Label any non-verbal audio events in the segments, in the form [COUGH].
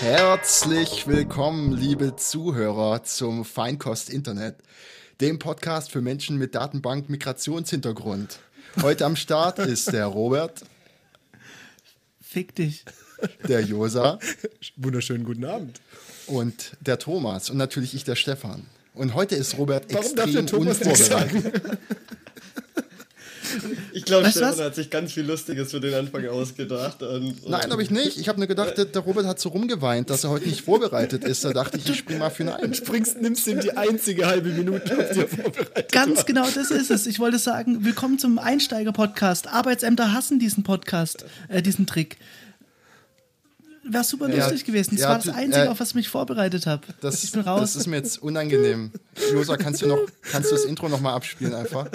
Herzlich willkommen, liebe Zuhörer, zum Feinkost Internet, dem Podcast für Menschen mit Datenbank-Migrationshintergrund. Heute am Start ist der Robert. Fick dich. Der Josa. Wunderschönen guten Abend. Und der Thomas. Und natürlich ich, der Stefan. Und heute ist Robert Warum extrem darf der Thomas nichts unvorbereitet. Ich glaube, Stefan was? hat sich ganz viel Lustiges für den Anfang ausgedacht. Und, Nein, habe ich nicht. Ich habe nur gedacht, der, der Robert hat so rumgeweint, dass er heute nicht vorbereitet ist. Da dachte ich, ich spring mal für ihn ein. Springst, nimmst ihm die einzige halbe Minute, auf die er vorbereitet Ganz war. genau, das ist es. Ich wollte sagen, willkommen zum Einsteiger-Podcast. Arbeitsämter hassen diesen Podcast, äh, diesen Trick. Wäre super Ja, lustig gewesen. Das ja, war das Einzige, äh, auf was ich mich vorbereitet habe. Das, Ich bin raus. das ist mir jetzt unangenehm. Josa, kannst du noch, kannst du das Intro noch mal abspielen einfach?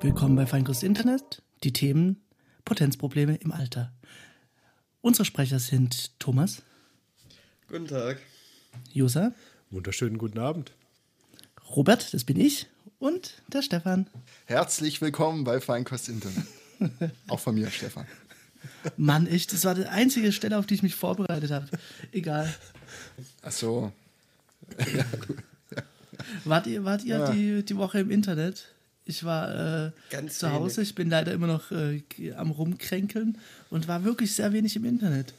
Willkommen bei Feinkost Internet. Die Themen Potenzprobleme im Alter. Unsere Sprecher sind Thomas, Guten Tag. Josa, Wunderschönen guten Abend. Robert, das bin ich, und der Stefan. Herzlich willkommen bei Feinkost Internet. [LAUGHS] Auch von mir, Stefan. Mann, ich, das war die einzige Stelle, auf die ich mich vorbereitet habe. Egal. Ach so. Wart ihr, wart ihr Ja. die, die Woche im Internet? Ich war äh, Ganz zu Hause, ich bin leider immer noch äh, am Rumkränkeln und war wirklich sehr wenig im Internet.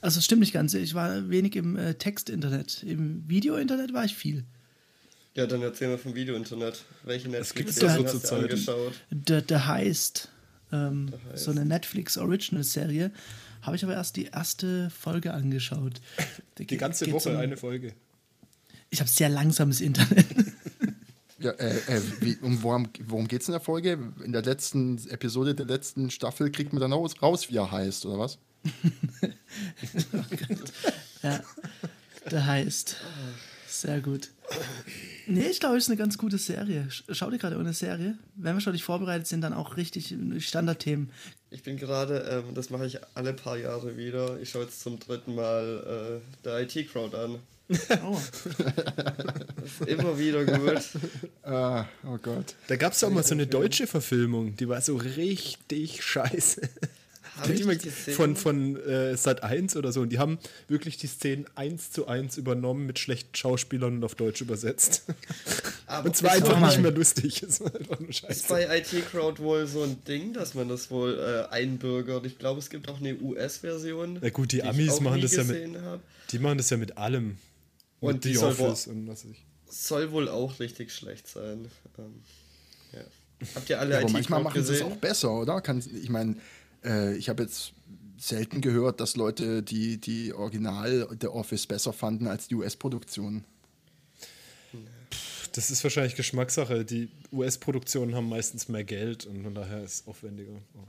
Also es stimmt nicht ganz, ich war wenig im äh, Text-Internet. Im Video-Internet war ich viel. Ja, dann erzähl mal vom Video-Internet. Welche Netflix-Serien doch hast du angeschaut? The, The Heist, ähm, Heist. so eine Netflix-Original-Serie, habe ich aber erst die erste Folge angeschaut. Die ganze Woche um- eine Folge. Ich habe sehr langsames Internet. Ja, äh, äh, wie, um worum, worum geht es in der Folge? In der letzten Episode der letzten Staffel kriegt man dann raus, raus wie er heißt, oder was? [LAUGHS] Ja, der heißt. Sehr gut. Nee, ich glaube, es ist eine ganz gute Serie. Sch- Schau dir gerade eine Serie. Wenn wir schon nicht vorbereitet sind, dann auch richtig Standardthemen. Ich bin gerade, ähm, das mache ich alle paar Jahre wieder. Ich schaue jetzt zum dritten Mal äh, der IT-Crowd an. Oh, Ist immer wieder gut. Ah, oh Gott. Da gab es auch mal so eine deutsche Verfilmung, die war so richtig scheiße. Hab ich Die gesehen. von von äh, Sat 1 oder so. Und die haben wirklich die Szenen eins zu eins übernommen mit schlechten Schauspielern und auf Deutsch übersetzt. [LAUGHS] Aber Und zwar ist einfach nicht mehr lustig. [LAUGHS] Einfach nur Ist bei IT-Crowd wohl so ein Ding, dass man das wohl äh, einbürgert? Ich glaube, es gibt auch eine US-Version. Na gut, die ich Amis auch machen nie das ja mit- hab. Die machen das ja mit allem. Und mit die The soll wohl- Office und was weiß ich. Soll wohl auch richtig schlecht sein. Ähm, ja. Habt ihr alle Ja, aber IT manchmal Crowd machen sie es auch besser, oder? Kann, ich meine, äh, ich habe jetzt selten gehört, dass Leute die, die Original The Office besser fanden als die US-Produktion. Das ist wahrscheinlich Geschmackssache. Die US-Produktionen haben meistens mehr Geld und von daher ist es aufwendiger. Oh,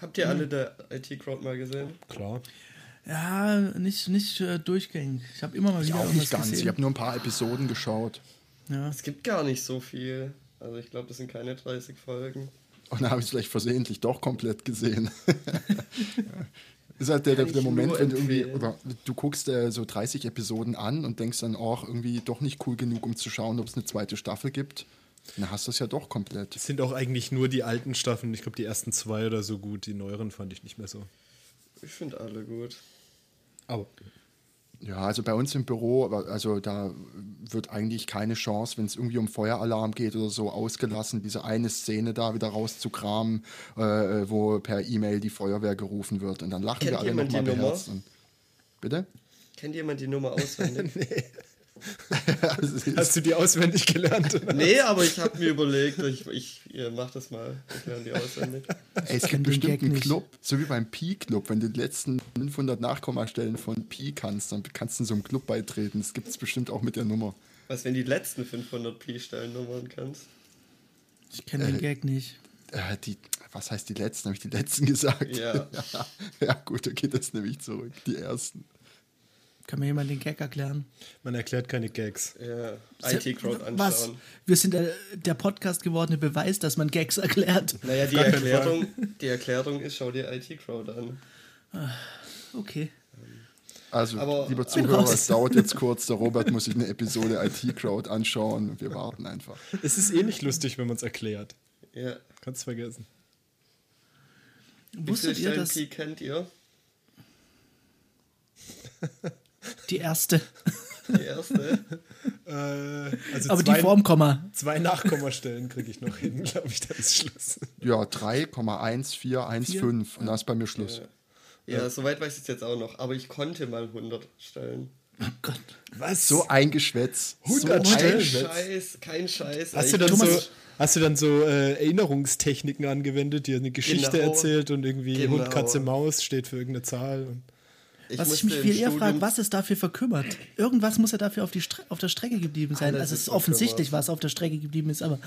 Habt ihr alle der IT Crowd mal gesehen? klar. ja, nicht, nicht äh, durchgängig. Ich habe immer mal Ich wieder auch irgendwas nicht ganz. Ich gesehen. habe nur ein paar Episoden geschaut. ja. Es gibt gar nicht so viel. Also ich glaube, das sind keine 30 Folgen. Und dann habe ich es vielleicht versehentlich doch komplett gesehen. [LAUGHS] ist halt der, der, der Moment, wenn du irgendwie, oder du guckst äh, so 30 Episoden an und denkst dann auch irgendwie doch nicht cool genug, um zu schauen, ob es eine zweite Staffel gibt. Dann hast du es ja doch komplett. Es sind auch eigentlich nur die alten Staffeln. Ich glaube, die ersten zwei oder so gut. Die neueren fand ich nicht mehr so. Ich finde alle gut. Aber Ja, also bei uns im Büro, also da wird eigentlich keine Chance, wenn es irgendwie um Feueralarm geht oder so, ausgelassen, diese eine Szene da wieder rauszukramen, äh, wo per E-Mail die Feuerwehr gerufen wird. Und dann lachen Kennt wir alle jemand nochmal die Nummer? beherzt. Und, bitte? Kennt jemand die Nummer auswendig? [LAUGHS] Ist- [LAUGHS] hast du die auswendig gelernt? nee, aber ich habe mir überlegt, ich, ich ihr macht das mal. Ich lerne die auswendig. Ey, es gibt bestimmt einen. Club, so wie beim Pi-Club. Wenn du die letzten 500 Nachkommastellen von Pi kannst, dann kannst du in so einem Club beitreten. Das gibt es bestimmt auch mit der Nummer. Was, wenn die letzten 500 Pi-Stellennummern kannst? Ich kenne den Gag nicht. Äh, die, was heißt die letzten? Habe ich die letzten [LAUGHS] gesagt? Ja. [LAUGHS] ja, gut, okay, das nehme ich zurück. Die ersten. Kann mir jemand den Gag erklären? Man erklärt keine Gags. Ja, IT-Crowd anschauen. Was? Wir sind der, der Podcast gewordene Beweis, dass man Gags erklärt. Naja, die Erklärung, [LAUGHS] die Erklärung ist, schau dir IT-Crowd an. Okay. Also, Aber- lieber Zuhörer, es dauert jetzt kurz. Der Robert muss sich eine Episode IT-Crowd anschauen und wir warten einfach. Es ist eh nicht lustig, wenn man es erklärt. Ja. Kannst vergessen. Wusstet ihr, dass kennt ihr? [LAUGHS] die erste, Die erste? Äh, also aber zwei, die vorm Komma. zwei Nachkommastellen kriege ich noch hin, glaube ich, dann ist Schluss. Ja, 3,1415 und da ist bei mir Schluss. Ja, soweit weiß ich es jetzt auch noch. Aber ich konnte mal 100 stellen. Oh Gott. Was? So ein Geschwätz. 100 so ein Stellen? Geschwätz. Scheiß, kein Scheiß. Hast du dann Thomas- so, hast du dann so äh, Erinnerungstechniken angewendet, dir eine Geschichte Genau. erzählt und irgendwie Genau. Hund, Katze, Maus steht für irgendeine Zahl? Und Was ich mich viel eher frage, was ist dafür verkümmert? Irgendwas muss ja dafür auf, die Stre auf der Strecke geblieben sein. Alles also es ist offensichtlich, verkümmert. was auf der Strecke geblieben ist, aber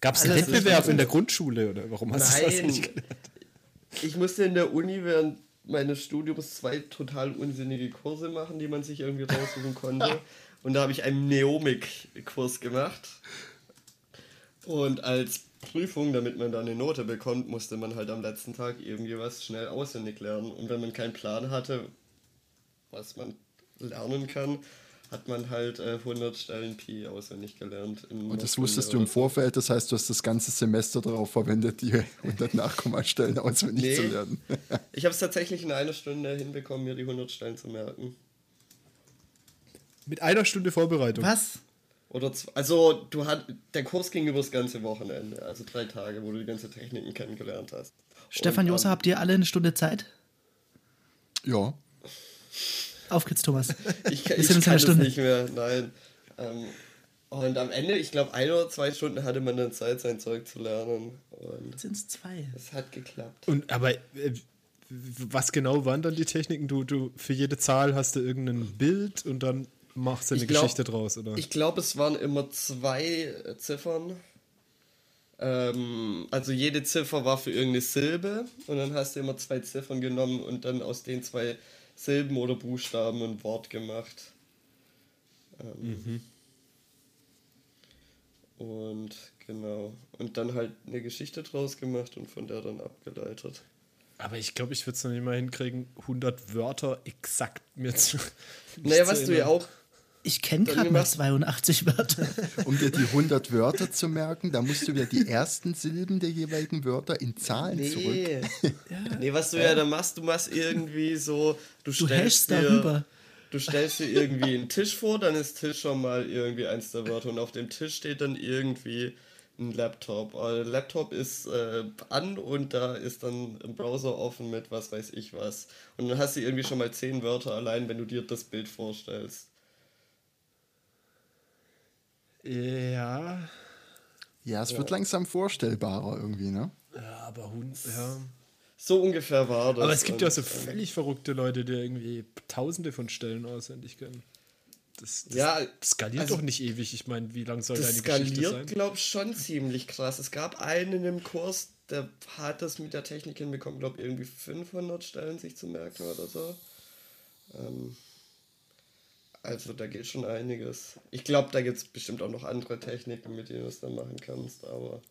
Gab es einen Wettbewerb in der Grundschule oder warum hast du das nicht gelernt? Ich musste in der Uni während meines Studiums zwei total unsinnige Kurse machen, die man sich irgendwie raussuchen konnte. [LAUGHS] Und da habe ich einen Neomik-Kurs gemacht. Und als Prüfung, damit man da eine Note bekommt, musste man halt am letzten Tag irgendwie was schnell auswendig lernen. Und wenn man keinen Plan hatte, was man lernen kann, hat man halt äh, 100 Stellen Pi auswendig gelernt. Und das wusstest du im Vorfeld, das heißt, du hast das ganze Semester darauf verwendet, die 100 Nachkommastellen auswendig Nee. zu lernen. Ich habe es tatsächlich in einer Stunde hinbekommen, mir die 100 Stellen zu merken. Mit einer Stunde Vorbereitung. was? Oder also du hat der Kurs ging über das ganze Wochenende, also drei Tage, wo du die ganze Techniken kennengelernt hast. Stefan Josa, ähm, habt ihr alle eine Stunde Zeit? Ja. Auf geht's, Thomas. [LAUGHS] ich, Wir ich kann das nicht mehr, nein. Ähm, und am Ende, ich glaube, ein oder zwei Stunden hatte man dann Zeit, sein Zeug zu lernen. Und Sind es zwei? es hat geklappt. Und aber äh, was genau waren dann die Techniken? Du, du für jede Zahl hast du irgendein Bild und dann machst du eine glaub- Geschichte draus, oder? Ich glaube, es waren immer zwei äh, Ziffern. Ähm, also jede Ziffer war für irgendeine Silbe und dann hast du immer zwei Ziffern genommen und dann aus den zwei Silben oder Buchstaben ein Wort gemacht. Ähm, Und genau. Und dann halt eine Geschichte draus gemacht und von der dann abgeleitet. aber ich glaube, ich würde es noch nicht mal hinkriegen, 100 Wörter exakt mir zu. [LAUGHS] Naja, zu was du ja auch. Ich kenne Dann gerade mal gemacht. 82 Wörter. [LAUGHS] Um dir die 100 Wörter zu merken, da musst du wieder die ersten Silben der jeweiligen Wörter in Zahlen zurück. Nee. [LAUGHS] nee, was du ja da machst, du machst irgendwie so. Du, Du stellst dir, darüber. Du stellst dir irgendwie einen Tisch vor, dann ist Tisch schon mal irgendwie eins der Wörter und auf dem Tisch steht dann irgendwie ein Laptop. Aber der Laptop ist äh, an und da ist dann ein Browser offen mit was weiß ich was. Und dann hast du irgendwie schon mal zehn Wörter allein, wenn du dir das Bild vorstellst. Ja. Ja, es wird langsam vorstellbarer irgendwie, ne? Ja, aber Hund. Ja. So ungefähr war das. Aber es gibt ja so völlig verrückte Leute, die irgendwie tausende von Stellen auswendig können. Das, das Ja, skaliert also- doch nicht ewig. Ich meine, wie lang soll Das deine Geschichte skaliert, sein? glaube ich, schon ziemlich krass. Es gab einen im Kurs, der hat das mit der Technik hinbekommen, glaube ich, irgendwie 500 Stellen sich zu merken oder so. Ähm, also da geht schon einiges. Ich glaube, da gibt es bestimmt auch noch andere Techniken, mit denen du es dann machen kannst, aber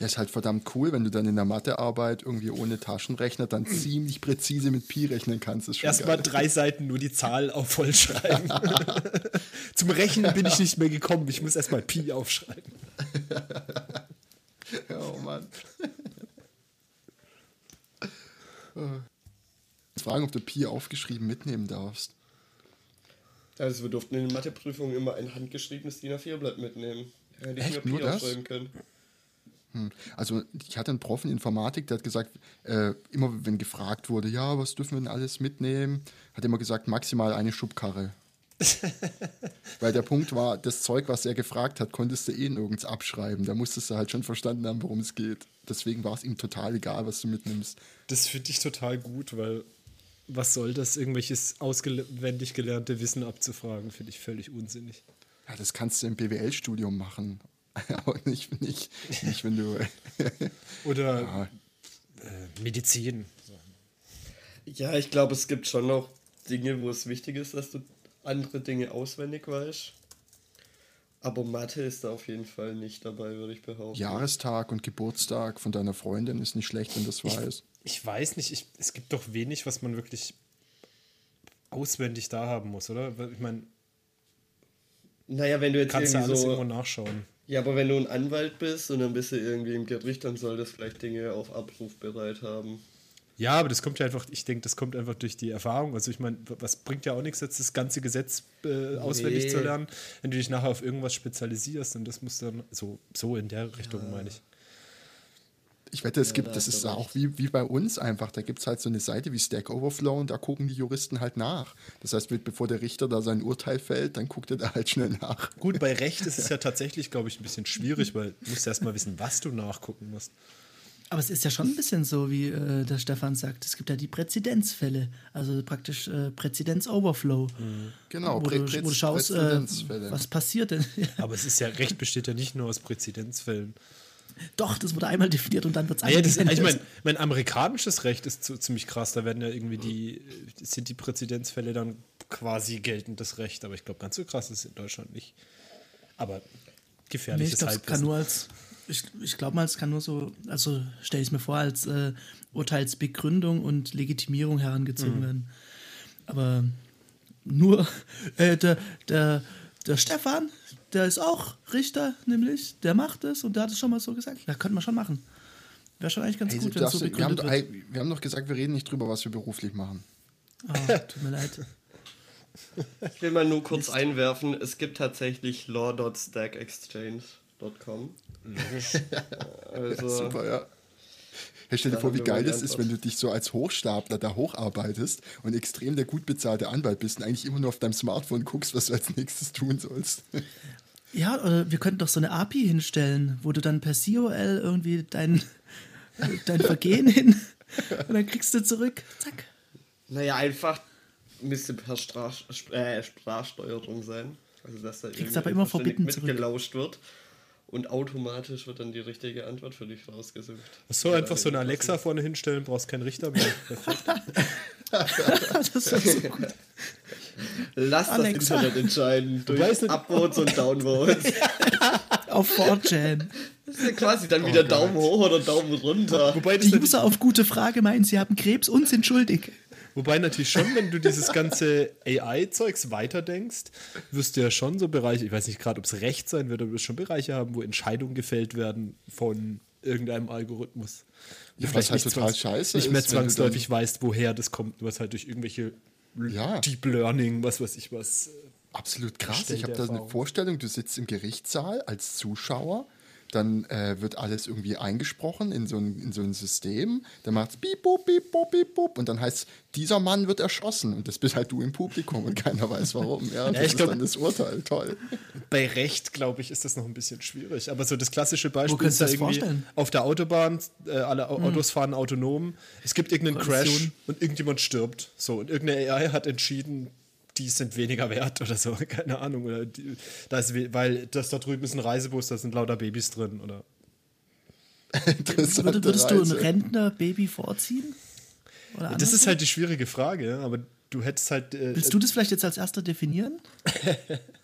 Ja, ist halt verdammt cool, wenn du dann in der Mathearbeit irgendwie ohne Taschenrechner dann ziemlich präzise mit Pi rechnen kannst. Erstmal drei Seiten nur die Zahl [LAUGHS] auf voll schreiben. [LAUGHS] Zum Rechnen bin ich nicht mehr gekommen. Ich muss erstmal Pi aufschreiben. [LAUGHS] Oh Mann. Fragen, ob du Pi aufgeschrieben mitnehmen darfst. Also wir durften in den Matheprüfungen immer ein handgeschriebenes DIN A4-Blatt mitnehmen. Ja, die Echt? mir Pi Nur das? aufschreiben können. Also ich hatte einen Prof in Informatik, der hat gesagt, äh, immer wenn gefragt wurde, ja, was dürfen wir denn alles mitnehmen, hat er immer gesagt, maximal eine Schubkarre. [LAUGHS] Weil der Punkt war, das Zeug, was er gefragt hat, konntest du eh nirgends abschreiben. Da musstest du halt schon verstanden haben, worum es geht. Deswegen war es ihm total egal, was du mitnimmst. Das finde ich total gut, weil was soll das, irgendwelches auswendig gelernte Wissen abzufragen, finde ich völlig unsinnig. Ja, das kannst du im BWL-Studium machen. [LAUGHS] auch nicht, nicht, nicht wenn du. [LAUGHS] Oder Ja. äh, Medizin. Ja, ich glaube, es gibt schon noch Dinge, wo es wichtig ist, dass du andere Dinge auswendig weißt. Aber Mathe ist da auf jeden Fall nicht dabei, würde ich behaupten. Jahrestag und Geburtstag von deiner Freundin ist nicht schlecht, wenn das weiß. Ich weiß nicht, ich, es gibt doch wenig, was man wirklich auswendig da haben muss, oder? Ich meine, Naja, wenn du jetzt kannst du irgendwie alles irgendwo so. nachschauen. Ja, aber wenn du ein Anwalt bist und dann bist du irgendwie im Gericht, dann soll das vielleicht Dinge auf Abruf bereit haben. Ja, aber das kommt ja einfach, ich denke, das kommt einfach durch die Erfahrung. Also ich meine, was bringt ja auch nichts, jetzt das ganze Gesetz äh, auswendig Nee. zu lernen, wenn du dich nachher auf irgendwas spezialisierst und das muss dann so, so in der Richtung, meine ich. Ich wette, es Ja, gibt, da das ist auch wie, wie bei uns einfach. Da gibt es halt so eine Seite wie Stack Overflow und da gucken die Juristen halt nach. Das heißt, be- bevor der Richter da sein Urteil fällt, dann guckt er da halt schnell nach. Gut, bei Recht ist es [LAUGHS] ja tatsächlich, glaube ich, ein bisschen schwierig, weil du musst erst mal wissen, was du nachgucken musst. Aber es ist ja schon ein bisschen so, wie äh, der Stefan sagt. Es gibt ja die Präzedenzfälle, also praktisch äh, Präzedenz-Overflow. Genau, wo, du, Prä- wo du schaust, äh, Präzedenzfälle. was passiert denn. [LAUGHS] Aber es ist ja, Recht besteht ja nicht nur aus Präzedenzfällen. Doch, das wurde einmal definiert und dann wird es Ah, ja, das, ich meine, mein amerikanisches Recht ist zu, ziemlich krass. Da werden ja irgendwie die, sind die Präzedenzfälle dann quasi geltendes Recht. Aber ich glaube, ganz so krass ist es in Deutschland nicht. Aber Nee, gefährliches ich glaube, es kann Halbwissen. nur als. Ich, ich glaube mal, es kann nur so, also stelle ich es mir vor, als äh, Urteilsbegründung und Legitimierung herangezogen werden. Aber nur [LAUGHS] äh, der, der, der Stefan, der ist auch Richter, nämlich, der macht es und der hat es schon mal so gesagt. Ja, könnte man schon machen. Wäre schon eigentlich ganz Hey, gut, wenn es so darfst- wir, haben, begründet doch- wird. wir haben doch gesagt, wir reden nicht drüber, was wir beruflich machen. Oh, [LAUGHS] tut mir leid. Ich will mal nur kurz einwerfen, es gibt tatsächlich law.stackexchange.com. [LAUGHS] Also, [LAUGHS] Super, ja. Hey, stell dir vor, wie geil das ist, wenn du dich so als Hochstapler da hocharbeitest und extrem der gut bezahlte Anwalt bist und eigentlich immer nur auf deinem Smartphone guckst, was du als nächstes tun sollst. [LAUGHS] Ja, oder wir könnten doch so eine API hinstellen, wo du dann per COL irgendwie dein, dein Vergehen hin und dann kriegst du zurück. Zack. naja, einfach müsste per Strach, äh, Sprachsteuerung sein. Also, dass da Kriegst irgendwie aber immer Verbitten zurück. mitgelauscht wird. Und automatisch wird dann die richtige Antwort für dich rausgesucht. So einfach so eine Alexa vorne hinstellen, brauchst keinen Richter mehr. [LAUGHS] Das ist so gut. Lass Alexa. das Internet entscheiden durch Upvotes und Downvotes. [LAUGHS] Auf 4chan. Das ist ja quasi dann wieder Daumen hoch oder Daumen runter. Wobei, Die User auf gute Frage meinen, sie haben Krebs und sind schuldig. Wobei natürlich schon, wenn du dieses ganze AI-Zeugs weiterdenkst, wirst du ja schon so Bereiche, ich weiß nicht gerade, ob es Recht sein wird, aber du wirst schon Bereiche haben, wo Entscheidungen gefällt werden von irgendeinem Algorithmus. Ja, Du was vielleicht halt total scheiße Nicht mehr ist, zwangsläufig weißt, woher das kommt, was halt durch irgendwelche Ja. Deep Learning, was weiß ich was. Absolut krass. Ich habe da eine. Vorstellung, du sitzt im Gerichtssaal als Zuschauer, dann äh, wird alles irgendwie eingesprochen in so ein, in so ein System, dann macht es piep, boop, piep, boop, piep, boop und dann heißt dieser Mann wird erschossen und das bist halt du im Publikum und keiner weiß warum. Ja, das ich ist glaub- dann das Urteil. Toll. Bei Recht, glaube ich, ist das noch ein bisschen schwierig. Aber so das klassische Beispiel könntest ist ja du das irgendwie vorstellen? auf der Autobahn, äh, alle Au- Autos fahren autonom. Es gibt irgendeinen Crash und irgendjemand stirbt. So, und irgendeine AI hat entschieden, die sind weniger wert oder so, [LAUGHS] keine Ahnung. Oder die, da ist, we- weil das da drüben ist ein Reisebus, da sind lauter Babys drin. Oder [LAUGHS] Würde, würdest du ein Reise. Rentner-Baby vorziehen? Oder das ist halt die schwierige Frage, ja, aber du hättest halt. Äh, Willst du das vielleicht jetzt als erster definieren? [LAUGHS]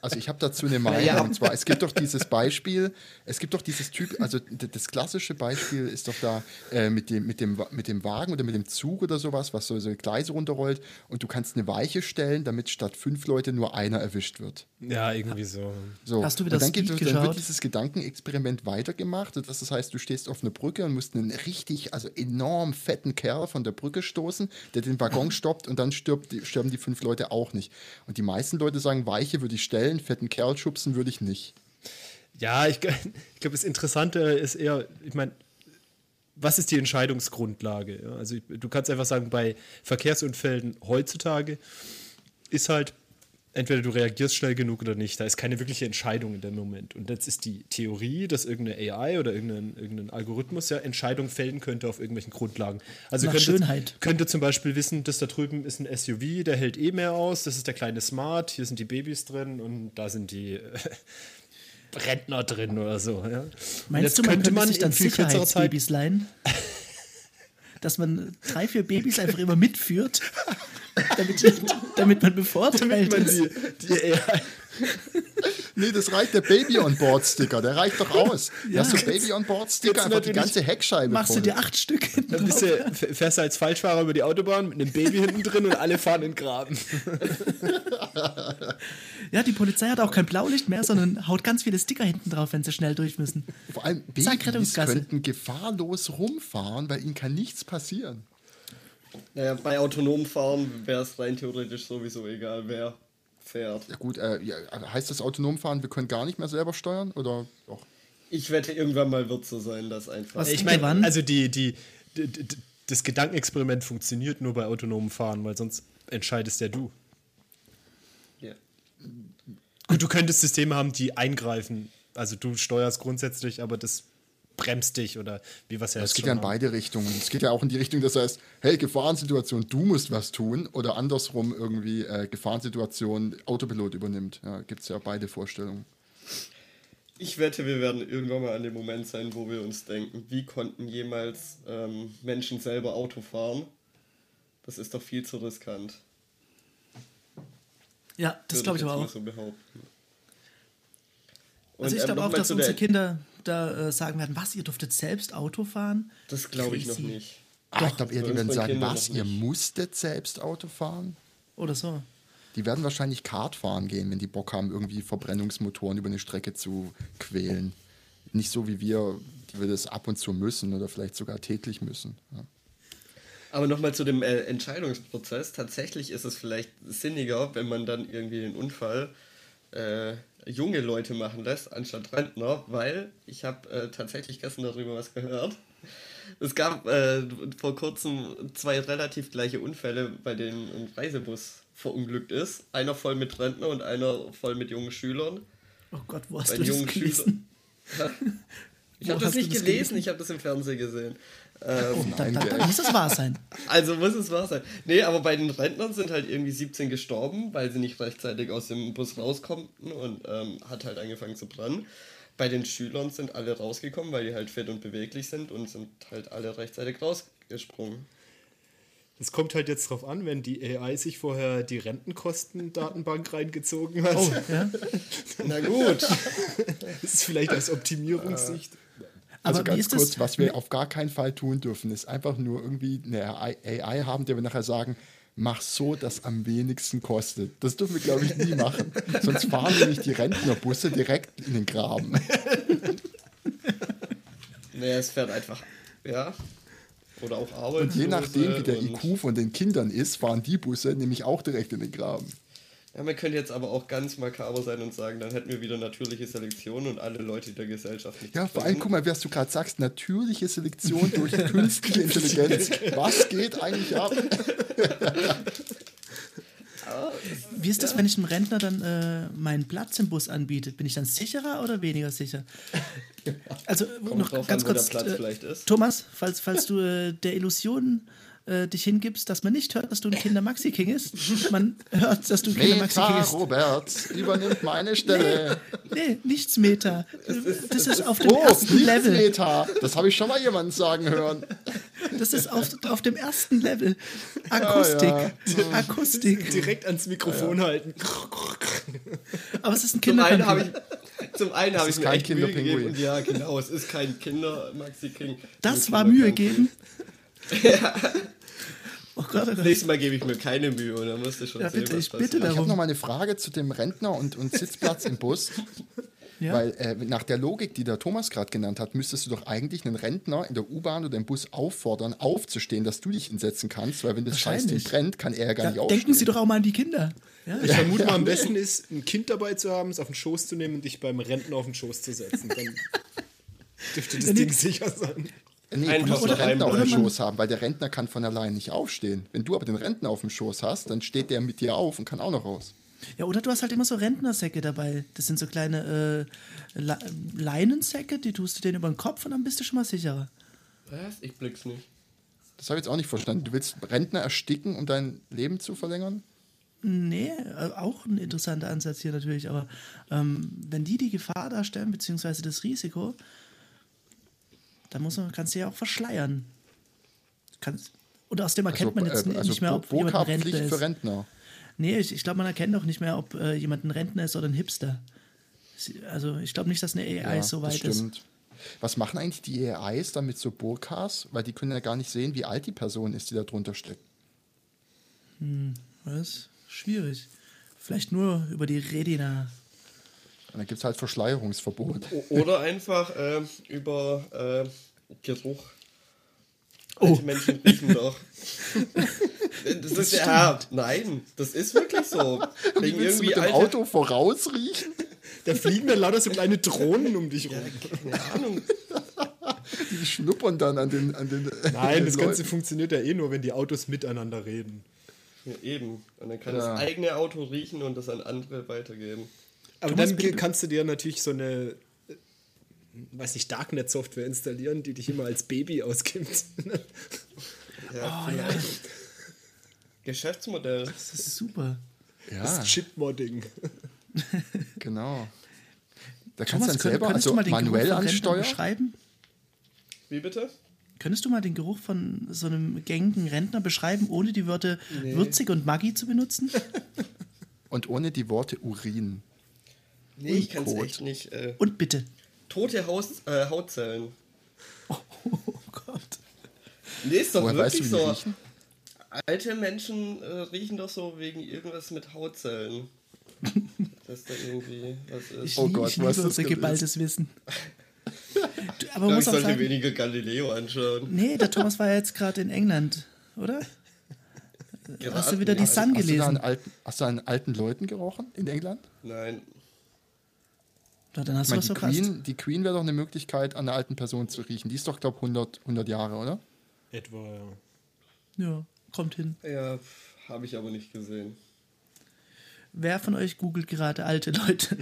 Also ich habe dazu eine Meinung. Ja. Und zwar, es gibt doch dieses Beispiel, es gibt doch dieses Typ, also das klassische Beispiel ist doch da äh, mit, dem, mit, dem, mit dem Wagen oder mit dem Zug oder sowas, was so, so Gleise runterrollt und du kannst eine Weiche stellen, damit statt fünf Leute nur einer erwischt wird. ja, irgendwie so. So. Hast du wieder und dann, Speed dann geschaut? wird dieses Gedankenexperiment weitergemacht. Das das heißt, du stehst auf einer Brücke und musst einen richtig, also enorm fetten Kerl von der Brücke stoßen, der den Waggon stoppt und dann stirbt, die- sterben die fünf Leute auch nicht. Und die meisten Leute sagen, Weiche würde ich stellen, fetten Kerl schubsen würde ich nicht. Ja, ich, [LAUGHS] ich glaube, das Interessante ist eher, ich meine, was ist die Entscheidungsgrundlage? Also du kannst einfach sagen, bei Verkehrsunfällen heutzutage ist halt, entweder du reagierst schnell genug oder nicht. Da ist keine wirkliche Entscheidung in dem Moment. Und jetzt ist die Theorie, dass irgendeine AI oder irgendein, irgendein Algorithmus ja Entscheidungen fällen könnte auf irgendwelchen Grundlagen. Also könnte, Schönheit. könnte zum Beispiel wissen, das da drüben ist ein SUV, der hält eh mehr aus, das ist der kleine Smart, hier sind die Babys drin und da sind die [LAUGHS] Rentner drin oder so. Ja. Meinst du, man könnte sich dann Sicherheitsbabys leihen? [LAUGHS] Dass man drei, vier Babys einfach immer mitführt, damit, damit man bevorteilt man ist. die, die AI Nee, das reicht der Baby-on-Board-Sticker, der reicht doch aus. [LAUGHS] Ja. Hast du Baby-on-Board-Sticker, Jetzt einfach die ganze Heckscheibe Machst voll. du dir acht Stück hinten Dann bist drauf. du, fährst du als Falschfahrer über die Autobahn mit einem Baby hinten drin und alle fahren in den Graben. [LAUGHS] Ja, die Polizei hat auch kein Blaulicht mehr, sondern haut ganz viele Sticker hinten drauf, wenn sie schnell durch müssen. Vor allem Zack, Babys könnten gefahrlos rumfahren, weil ihnen kann nichts passieren. Naja, bei autonomem Fahren wäre es rein theoretisch sowieso egal, wer fährt. Ja gut, äh, ja, heißt das autonom fahren, wir können gar nicht mehr selber steuern? Oder doch? Ich wette, irgendwann mal wird es so sein, dass einfach. Was- Ich Denke, wann? meine, also die, die, d- d- d- das Gedankenexperiment funktioniert nur bei autonomem Fahren, weil sonst entscheidest ja du. Ja. Gut, du könntest Systeme haben, die eingreifen. Also du steuerst grundsätzlich, aber das bremst dich oder wie was ja Es geht ja in beide Richtungen. Es geht ja auch in die Richtung, das heißt, hey, Gefahrensituation, du musst was tun. Oder andersrum irgendwie äh, Gefahrensituation, Autopilot übernimmt. Ja, Gibt es ja beide Vorstellungen. Ich wette, wir werden irgendwann mal an dem Moment sein, wo wir uns denken, wie konnten jemals ähm, Menschen selber Auto fahren? Das ist doch viel zu riskant. Ja, das glaube ich aber auch. So behaupten. Also ich ähm, glaube auch, dass unsere der- Kinder da äh, sagen werden, was, ihr dürftet selbst Auto fahren? Das glaube ich noch nicht. Ah, ich glaube eher, die werden sagen, Kindern was, ihr musstet selbst Auto fahren? Oder so. Die werden wahrscheinlich Kart fahren gehen, wenn die Bock haben, irgendwie Verbrennungsmotoren über eine Strecke zu quälen. Nicht so wie wir, die wir das ab und zu müssen oder vielleicht sogar täglich müssen. Ja. Aber nochmal zu dem äh, Entscheidungsprozess. Tatsächlich ist es vielleicht sinniger, wenn man dann irgendwie den Unfall äh, junge Leute machen lässt, anstatt Rentner, weil ich habe äh, tatsächlich gestern darüber was gehört. Es gab äh, vor kurzem zwei relativ gleiche Unfälle, bei denen ein Reisebus verunglückt ist. Einer voll mit Rentner und einer voll mit jungen Schülern. Oh Gott, wo hast Bei du das gelesen? [LAUGHS] Ich Wo habe das nicht gelesen, gelesen? ich habe das im Fernsehen gesehen. Ähm, Dann, dann, Gag. dann muss es wahr sein. [LAUGHS] Also muss es wahr sein. Nee, aber bei den Rentnern sind halt irgendwie 17 gestorben, weil sie nicht rechtzeitig aus dem Bus rauskonnten und ähm, hat halt angefangen zu brennen. Bei den Schülern sind alle rausgekommen, weil die halt fit und beweglich sind und sind halt alle rechtzeitig rausgesprungen. Es kommt halt jetzt drauf an, wenn die AI sich vorher die Rentenkostendatenbank reingezogen hat. Oh, ja. [LAUGHS] Na gut. Das ist vielleicht aus Optimierungssicht. Also ganz kurz, das? was wir auf gar keinen Fall tun dürfen, ist einfach nur irgendwie eine AI haben, der wir nachher sagen, mach so, dass am wenigsten kostet. Das dürfen wir, glaube ich, nie machen. [LAUGHS] Sonst fahren nämlich die Rentnerbusse direkt in den Graben. [LAUGHS] Naja, es fährt einfach, ja. Oder auch Arbeit. Und je nachdem, wie der IQ von den Kindern ist, fahren die Busse nämlich auch direkt in den Graben. Ja, man könnte jetzt aber auch ganz makaber sein und sagen, dann hätten wir wieder natürliche Selektion und alle Leute der Gesellschaft nicht Ja, vor allem, guck mal, was du gerade sagst, natürliche Selektion durch [LAUGHS] künstliche Intelligenz. Was geht eigentlich ab? [LAUGHS] Wie ist das, wenn ich einem Rentner dann äh, meinen Platz im Bus anbiete? Bin ich dann sicherer oder weniger sicher? Also Kommt noch drauf ganz an, wo der kurz, Platz äh, vielleicht ist. Thomas, falls, falls du äh, der Illusion äh, dich hingibst, dass man nicht hört, dass du ein Kinder-Maxi-King ist, man hört, dass du ein Kinder-Maxi-King Meta, bist. Robert, übernimmt meine Stelle. Nee, nichts Meta. Das ist auf dem Oh, ersten nichts Level. Meta. Das habe ich schon mal jemanden sagen hören. Das ist auf, auf dem ersten Level. Akustik. Akustik. Direkt ans Mikrofon halten. Aber es ist ein ich, zum einen habe ich ist mir kein echt Mühe Kinderpinguin. gegeben und ja, genau, es ist kein Kinder Maxi King. Das war Mühe Kinderpinguin. geben. [LAUGHS] Oh Gott, oh Gott. Nächstes Mal gebe ich mir keine Mühe und dann musst du schon Ja, sehen, bitte, was ich bitte passiert. Ich habe noch mal eine Frage zu dem Rentner und, und [LAUGHS] Sitzplatz im Bus. Ja? Weil äh, nach der Logik, die der Thomas gerade genannt hat, müsstest du doch eigentlich einen Rentner in der U-Bahn oder im Bus auffordern, aufzustehen, dass du dich hinsetzen kannst, weil wenn das Scheißding brennt, kann er ja gar Ja, nicht aufstehen. denken Sie doch auch mal an die Kinder. Ja, Ich vermute [LAUGHS] mal, am besten ist, ein Kind dabei zu haben, es auf den Schoß zu nehmen und dich beim Rentner auf den Schoß zu setzen. Dann [LAUGHS] dürfte das Ding sicher sein. Nee, Einen du den Rentner auf dem Schoß haben, weil der Rentner kann von allein nicht aufstehen. Wenn du aber den Rentner auf dem Schoß hast, dann steht der mit dir auf und kann auch noch raus. Ja, oder du hast halt immer so Rentnersäcke dabei. Das sind so kleine äh, Le Leinensäcke, die tust du denen über den Kopf und dann bist du schon mal sicherer. Was? Ich blick's nicht. Das habe ich jetzt auch nicht verstanden. Du willst Rentner ersticken, um dein Leben zu verlängern? Nee, äh, auch ein interessanter Ansatz hier natürlich, aber ähm, wenn die die Gefahr darstellen, beziehungsweise das Risiko, dann muss man, kannst du ja auch verschleiern. Kannst, und außerdem erkennt man jetzt äh, also nicht mehr, ob jemand ein Rentner Burka-Pflicht für ist. Rentner. Nee, ich, ich glaube, man erkennt auch nicht mehr, ob äh, jemand ein Rentner ist oder ein Hipster. Also ich glaube nicht, dass eine AI Ja, so das weit ist. stimmt. Was machen eigentlich die AIs dann mit so Burkas? Weil die können ja gar nicht sehen, wie alt die Person ist, die da drunter steckt. Was? Schwierig. Vielleicht nur über die Retina. Und dann gibt es halt Verschleierungsverbot. Oder einfach äh, über äh, Geruch. Oh. Alte Menschen riechen doch. [LAUGHS] Das, ist ja, nein, das ist wirklich so. Wegen irgendwie mit dem alte, Auto vorausriechen? Da fliegen dann lauter so kleine Drohnen um dich rum. keine Ahnung. [LAUGHS] Die schnuppern dann an den. An den Nein, das Ganze Leuten. funktioniert ja eh nur, wenn die Autos miteinander reden. Ja, eben. Und dann kann Ja. das eigene Auto riechen und das an andere weitergeben. Aber Thomas, dann bitte- kannst du dir natürlich so eine, äh, weiß nicht, Darknet-Software installieren, die dich immer als Baby [LAUGHS] ausgibt. Ja, Oh ja, Geschäftsmodell. das ist super. Ja, Das Chip-Modding. [LAUGHS] genau. Da kannst du dann Thomas, selber könntest also du mal den manuell Geruch von Rentnern ansteuern. beschreiben? Wie bitte? Könntest du mal den Geruch von so einem gängigen Rentner beschreiben, ohne die Wörter würzig und Maggi zu benutzen? [LAUGHS] Und ohne die Worte Urin. Nee, ich kann es Kot. echt nicht. Äh, Und bitte. tote Haus, äh, Hautzellen. [LAUGHS] Oh Gott. Nee, ist doch Woher weißt du, wirklich wie die so. riechen? Alte Menschen äh, riechen doch so wegen irgendwas mit Hautzellen. [LAUGHS] Dass da irgendwie was ist. Ich, Oh Gott, ich was unser geballtes Wissen. [LAUGHS] Du, aber Ich man glaube, muss ich sollte sagen, weniger Galileo anschauen. nee, der Thomas war ja jetzt gerade in England, oder? Hast du wieder die. Sun Hast du, gelesen? an alten, hast du an alten Leuten gerochen in England? Nein. Ja, dann hast Ich du meine, was die verpasst. Queen, die Queen wäre doch eine Möglichkeit, an einer alten Person zu riechen. Die ist doch, glaube ich, 100, 100 Jahre, oder? Etwa, ja. Ja, kommt hin. Ja, habe ich aber nicht gesehen. Wer von euch googelt gerade alte Leute?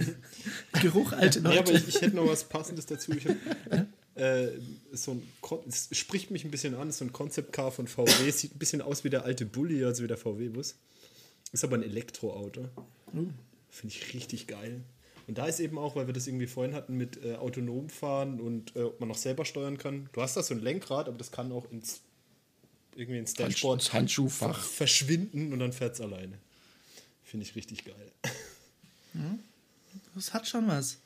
[LAUGHS] Geruch alte Ja, aber Leute. ich, ich hätte noch was Passendes dazu. Ich hab, äh, so ein Kon es spricht mich ein bisschen an, ist so ein Concept Car von VW, sieht ein bisschen aus wie der alte Bulli, also wie der VW-Bus. Ist aber ein Elektroauto. Finde ich richtig geil. Und da ist eben auch, weil wir das irgendwie vorhin hatten mit äh, autonom fahren und äh, ob man noch selber steuern kann. Du hast da so ein Lenkrad, aber das kann auch ins irgendwie ins Dashboard Das Handschuhfach. ver- verschwinden und dann fährt es alleine. Finde ich richtig geil. Das hat schon was.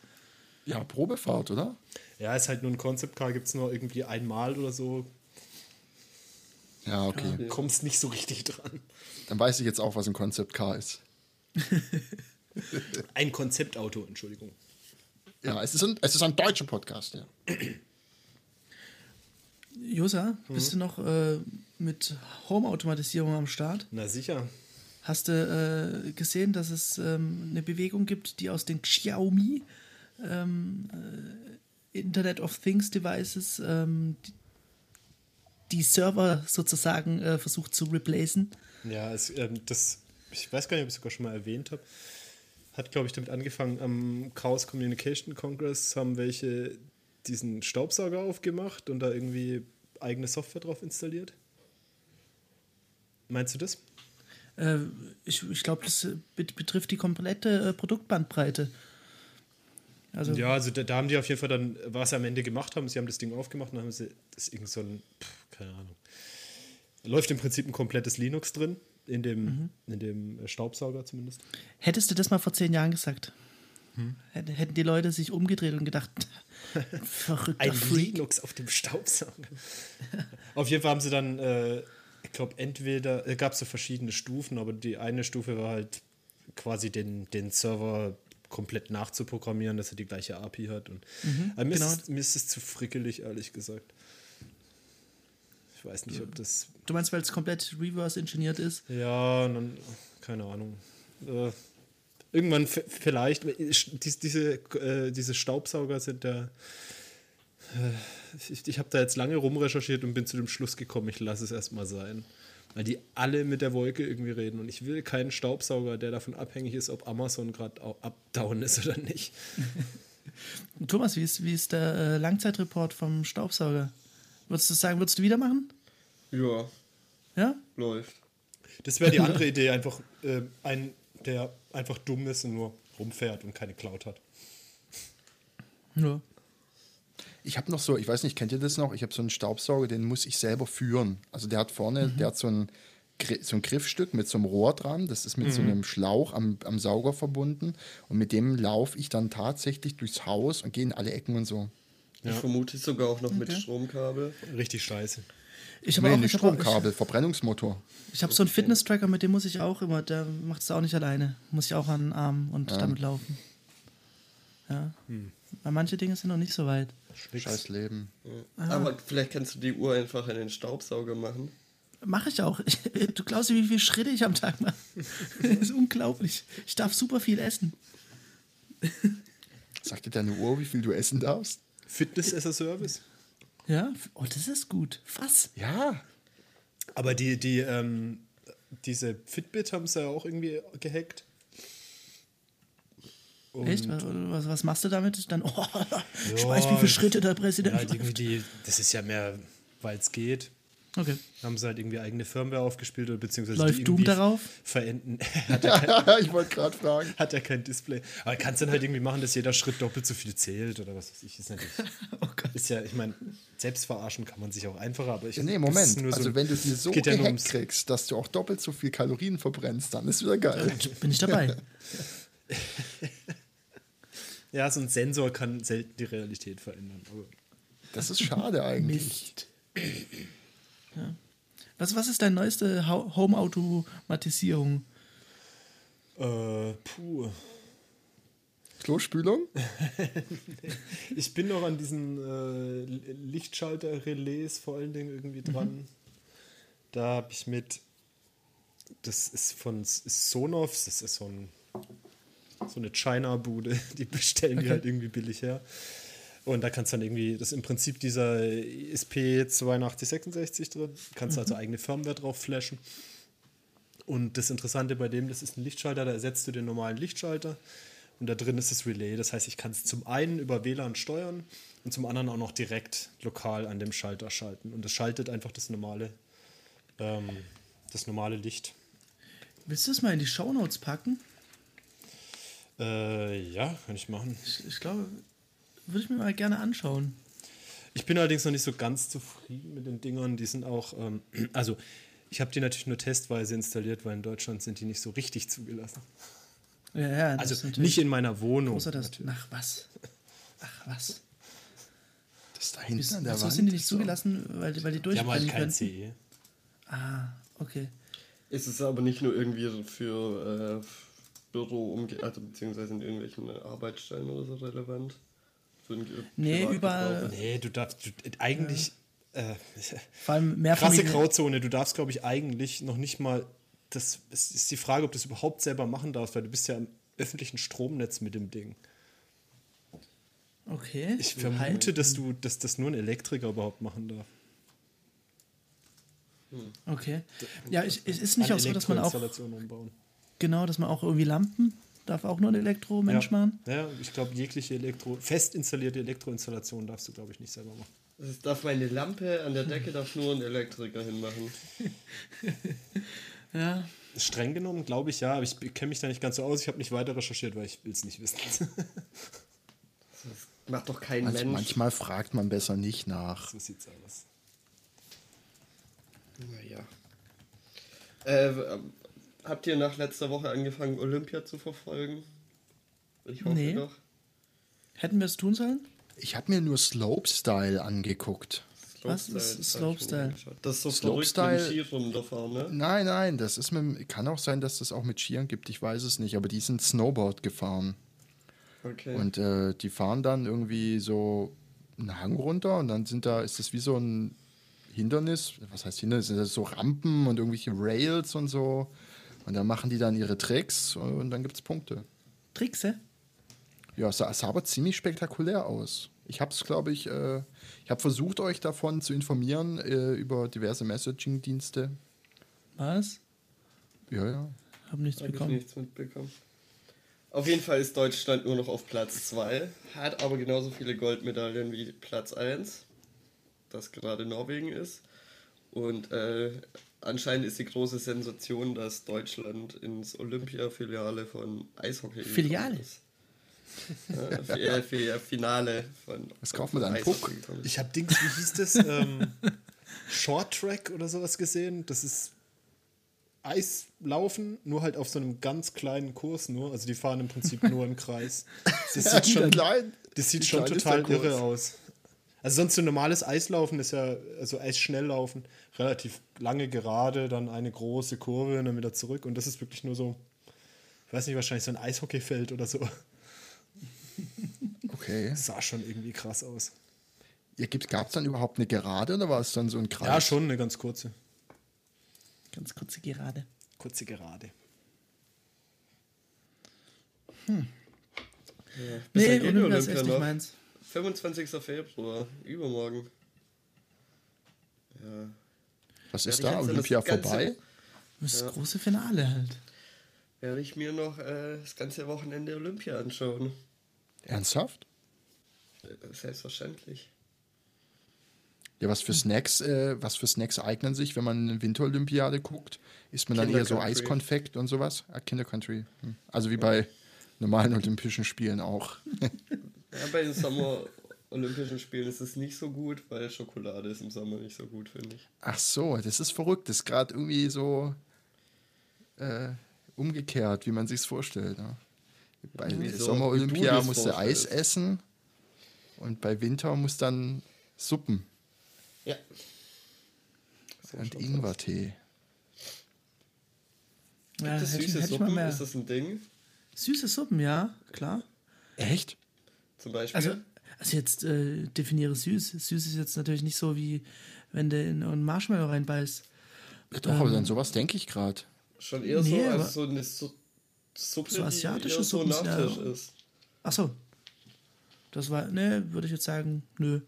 Ja, Probefahrt, oder? Ja, ist halt nur ein Concept Car, gibt es nur irgendwie einmal oder so. Ja, okay. Kommst nicht so richtig dran. Dann weiß ich jetzt auch, was ein Concept Car ist. [LAUGHS] [LAUGHS] Ein Konzeptauto, Entschuldigung. Ja, es ist ein, es ist ein deutscher Podcast, ja. [CLEARS THROAT] Josa, bist du noch äh, mit Home-Automatisierung am Start? Na sicher. Hast du äh, gesehen, dass es ähm, eine Bewegung gibt, die aus den Xiaomi ähm, äh, Internet of Things Devices ähm, die, die Server sozusagen äh, versucht zu replacen? Ja, es, ähm, das, ich weiß gar nicht, ob ich es sogar schon mal erwähnt habe. Hat, glaube ich, damit angefangen, am Chaos Communication Congress haben welche diesen Staubsauger aufgemacht und da irgendwie eigene Software drauf installiert. Meinst du das? Äh, ich ich glaube, das äh, bet- betrifft die komplette äh, Produktbandbreite. Also, Ja, also da, da haben die auf jeden Fall dann, was sie am Ende gemacht haben, sie haben das Ding aufgemacht und dann haben sie, das ist irgend so ein, pff, keine Ahnung. Läuft im Prinzip ein komplettes Linux drin, in dem, in dem Staubsauger zumindest. Hättest du das mal vor zehn Jahren gesagt? Hätten hätten die Leute sich umgedreht und gedacht, [LAUGHS] verrückter Ein Freak. Linux auf dem Staubsauger. [LAUGHS] auf jeden Fall haben sie dann, äh, ich glaube, entweder, äh, gab es so verschiedene Stufen, aber die eine Stufe war halt quasi den, den Server komplett nachzuprogrammieren, dass er die gleiche API hat. Und, aber mir, genau. ist mir ist es zu frickelig, ehrlich gesagt. Ich weiß nicht, ob das. Du meinst, weil es komplett reverse-engineert ist? Ja, dann, keine Ahnung. Äh, irgendwann vielleicht, dies- diese, äh, diese Staubsauger sind da. Äh, ich ich habe da jetzt lange rumrecherchiert und bin zu dem Schluss gekommen, ich lasse es erstmal sein. Weil die alle mit der Wolke irgendwie reden. Und ich will keinen Staubsauger, der davon abhängig ist, ob Amazon gerade abdown ist oder nicht. [LAUGHS] Thomas, wie ist, wie ist der äh, Langzeitreport vom Staubsauger? Würdest du sagen, würdest du wieder machen? Ja, Ja? läuft. Das wäre die andere [LAUGHS] Idee, einfach äh, ein, der einfach dumm ist und nur rumfährt und keine Cloud hat. Ja. Ich habe noch so, ich weiß nicht, kennt ihr das noch? Ich habe so einen Staubsauger, den muss ich selber führen. Also der hat vorne, der hat so ein, so ein Griffstück mit so einem Rohr dran. Das ist mit so einem Schlauch am, am Sauger verbunden. Und mit dem laufe ich dann tatsächlich durchs Haus und gehe in alle Ecken und so. Ich vermute sogar auch noch mit Okay. Stromkabel. Richtig scheiße. Ich habe Nee, auch nicht ich hab Stromkabel, Verbrennungsmotor. ich hab so einen Fitness-Tracker, mit dem muss ich auch immer, der macht es auch nicht alleine. Muss ich auch an den Arm und damit laufen. Ja. Weil manche Dinge sind noch nicht so weit. Scheiß Leben. Aber vielleicht kannst du die Uhr einfach in den Staubsauger machen. Mache ich auch. [LAUGHS] Du glaubst, wie viele Schritte ich am Tag mache? [LAUGHS] Das ist unglaublich. Ich darf super viel essen. Sagt dir deine Uhr, wie viel du essen darfst? Fitness as a Service. Ja, oh, das ist gut. Was? Ja. Aber die, die, ähm, diese Fitbit haben sie ja auch irgendwie gehackt. Und Echt? Was, was, was machst du damit? Dann, [LAUGHS] oh, ich weiß, wie viele Schritte der Präsident Ja, die, läuft. die, das ist ja mehr, weil es geht. Okay. Haben sie halt irgendwie eigene Firmware aufgespielt oder beziehungsweise Läuft die Doom darauf? Verenden. [LAUGHS] [LAUGHS] ich wollte gerade fragen. Hat er kein Display. Aber kannst dann halt irgendwie machen, dass jeder Schritt doppelt so viel zählt oder was weiß ich. Ist natürlich. [LAUGHS] Oh Gott. Ist ja, ich meine, selbst verarschen kann man sich auch einfacher, aber ich. Nee, Moment. so also ein- wenn du die so ja gehackt ums- kriegst, dass du auch doppelt so viel Kalorien verbrennst, dann ist wieder geil. Bin ich dabei. Ja, so ein Sensor kann selten die Realität verändern. Aber Das ist schade eigentlich. Mist. Ja. Was, was ist deine neueste Home-Automatisierung? äh, puh. Klospülung? [LAUGHS] Ich bin noch an diesen äh, Lichtschalter-Relais vor allen Dingen irgendwie dran. Da habe ich mit, das ist von S- Sonoff, das ist so, ein, so eine China-Bude, [LAUGHS] die bestellen die halt irgendwie billig her. Und da kannst du dann irgendwie, das ist im Prinzip dieser SP8266 drin, kannst du also eigene Firmware drauf flashen. Und das Interessante bei dem, das ist ein Lichtschalter, da ersetzt du den normalen Lichtschalter und da drin ist das Relay. Das heißt, ich kann es zum einen über WLAN steuern und zum anderen auch noch direkt lokal an dem Schalter schalten. Und das schaltet einfach das normale, ähm, das normale Licht. Willst du es mal in die Shownotes packen? Äh, ja, kann ich machen. Ich, ich glaube, würde ich mir mal gerne anschauen. Ich bin allerdings noch nicht so ganz zufrieden mit den Dingern. Die sind auch, ähm, [CLEARS THROAT] also ich habe die natürlich nur testweise installiert, weil in Deutschland sind die nicht so richtig zugelassen. Ja, ja, das Also nicht in meiner Wohnung. Außer das. natürlich. Ach was? Ach was? Das da hinten Wieso an der wieso Wand. sind die nicht zugelassen, weil, die- weil die Die haben halt durchbrennen kein können? CE. Ah, okay. Ist es aber nicht nur irgendwie für äh, Büro, also beziehungsweise in irgendwelchen Arbeitsstellen oder so relevant? Ge- Nee, überall- Nee, du darfst du, eigentlich äh, [LAUGHS] Vor allem mehr krasse Grauzone. Du darfst, glaube ich, eigentlich noch nicht mal. Das es ist die Frage, ob du das überhaupt selber machen darfst, weil du bist ja im öffentlichen Stromnetz mit dem Ding. Okay. Ich vermute, dass du, dass das nur ein Elektriker überhaupt machen darf. Okay. Ja, ich, es ist nicht auch so, dass man auch umbauen. genau, dass man auch irgendwie Lampen darf auch nur ein Elektromensch ja. machen. Ja, ich glaube, jegliche Elektro, fest installierte Elektroinstallation darfst du, glaube ich, nicht selber machen. Das darf meine Lampe an der Decke darf nur ein Elektriker hinmachen. [LAUGHS] Ja. Streng genommen, glaube ich, ja, aber ich kenne mich da nicht ganz so aus. Ich habe nicht weiter recherchiert, weil ich will es nicht wissen. [LAUGHS] Macht doch kein Manch, Mensch. manchmal fragt man besser nicht nach. so sieht's aus. Naja. Äh, ähm, habt ihr nach letzter Woche angefangen, Olympia zu verfolgen? Ich hoffe Nee. doch. Hätten wir es tun sollen? Ich habe mir nur Slopestyle angeguckt. Was ist Slopestyle? Das ist so Slopestyle- verrückt mit dem Ski runterfahren, ne? Nein, nein, das ist mit, kann auch sein, dass das auch mit Skiern gibt, ich weiß es nicht, aber die sind Snowboard gefahren. Okay. Und äh, die fahren dann irgendwie so einen Hang runter und dann sind da, ist das wie so ein Hindernis, was heißt Hindernis, sind das so Rampen und irgendwelche Rails und so. Und dann machen die dann ihre Tricks und dann gibt es Punkte. Tricks? Ja, es sah, sah aber ziemlich spektakulär aus. Ich habe es, glaube ich, äh, ich habe versucht, euch davon zu informieren äh, über diverse Messaging-Dienste. Was? Ja, ja. Hab nichts Hab ich bekommen. nichts mitbekommen. Auf jeden Fall ist Deutschland nur noch auf Platz 2, hat aber genauso viele Goldmedaillen wie Platz 1, das gerade Norwegen ist. Und äh, anscheinend ist die große Sensation, dass Deutschland ins Olympia-Filiale von Eishockey Filiale? ist. Ja, fi- äh, fi- Finale von. Was kauft man da? Eishockey Puck? Ich habe Dings, wie hieß das? [LAUGHS] ähm, Short Track oder sowas gesehen. Das ist Eislaufen, nur halt auf so einem ganz kleinen Kurs nur. Also die fahren im Prinzip nur im Kreis. [LAUGHS] Das sieht schon, klein. das sieht schon total irre aus. Also sonst so normales Eislaufen ist ja, also Eisschnelllaufen, relativ lange gerade, dann eine große Kurve und dann wieder zurück. Und das ist wirklich nur so, ich weiß nicht, wahrscheinlich so ein Eishockeyfeld oder so. [LAUGHS] Okay. Das sah schon irgendwie krass aus. Ja, Gab es dann überhaupt eine Gerade oder war es dann so ein Kreis? Ja, schon eine ganz kurze. Ganz kurze Gerade. Kurze Gerade. Nee, wann geht die Olympia ist echt nicht noch? meins. 25. Februar, übermorgen. Ja. Was Ja, ist da? Olympia vorbei? Das große Finale halt. Werde ich mir noch äh, das ganze Wochenende Olympia anschauen. Ernsthaft? Äh, Selbstverständlich. Ja, was für Snacks, äh, was für Snacks eignen sich, wenn man eine Winterolympiade guckt? Isst man dann eher so. Eiskonfekt und sowas? Ah, Kindercountry. Hm. Also wie bei normalen Olympischen Spielen auch. [LAUGHS] Ja, bei den Sommer Olympischen Spielen ist es nicht so gut, weil Schokolade ist im Sommer nicht so gut, finde ich. Ach so, das ist verrückt. Das ist gerade irgendwie so äh, umgekehrt, wie man sich vorstellt. Ne? Bei so, Sommerolympia musst du Eis essen und bei Winter muss dann Suppen Ja. und Ingwertee. Ja, Gibt es süße hätte ich mal Suppen? mehr. Ist das ein Ding? Süße Suppen, ja, klar. Echt? Zum Beispiel? Also, also jetzt äh, definiere süß. Süß ist jetzt natürlich nicht so wie wenn du in einen Marshmallow reinbeißt. Ja, doch, aber dann sowas denke ich gerade. Schon eher nee, so, also so eine Su Suppe, So asiatische die eher so Suppen sind ja- Nachtisch ist. Achso. Das war, ne, würde ich jetzt sagen, nö.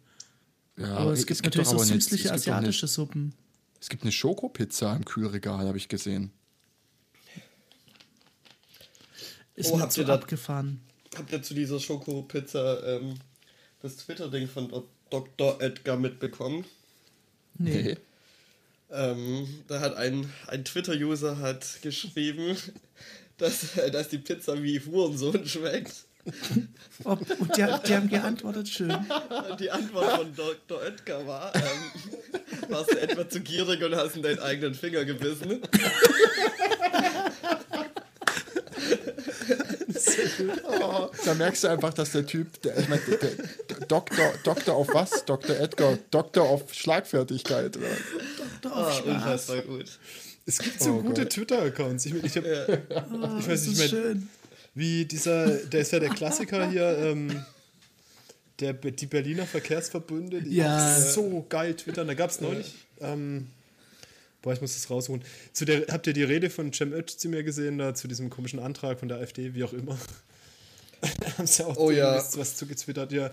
Ja, aber es gibt natürlich doch so eine- süßliche es gibt eine- asiatische Suppen. Es gibt eine Schokopizza im Kühlregal, habe ich gesehen. Ist Oh, mir habt zu ihr da- abgefahren. Habt ihr zu dieser Schokopizza ähm, das Twitter-Ding von Dr. Edgar mitbekommen? Nee. Ähm, da hat ein, ein Twitter-User hat geschrieben, [LAUGHS] dass, dass die Pizza wie Hurensohn schmeckt. Ob, und die, die haben geantwortet, schön. Die Antwort von Dr. Oetker war, ähm, warst du etwa zu gierig und hast in deinen eigenen Finger gebissen? [LAUGHS] Oh, [LAUGHS] da merkst du einfach, dass der Typ, der, ich meine, der, der Doktor, Doktor auf was? Dr. Edgar, Doktor auf Schlagfertigkeit. Oder? Ah, auf Spaß. unfassbar gut. Es gibt so Oh gute. Twitter-Accounts. Ich, ich, hab, Oh, ich weiß das nicht, ist mein, wie dieser, der ist ja der Klassiker hier, ähm, der, die Berliner Verkehrsverbünde, die Ja. so geil twittern. Da gab es neulich, ähm, boah, ich muss das rausholen. Zu der, habt ihr die Rede von Cem Özdemir gesehen, da zu diesem komischen Antrag von der AfD, wie auch immer? [LAUGHS] Haben sie auch Oh ja. was, was zugetwittert, ja.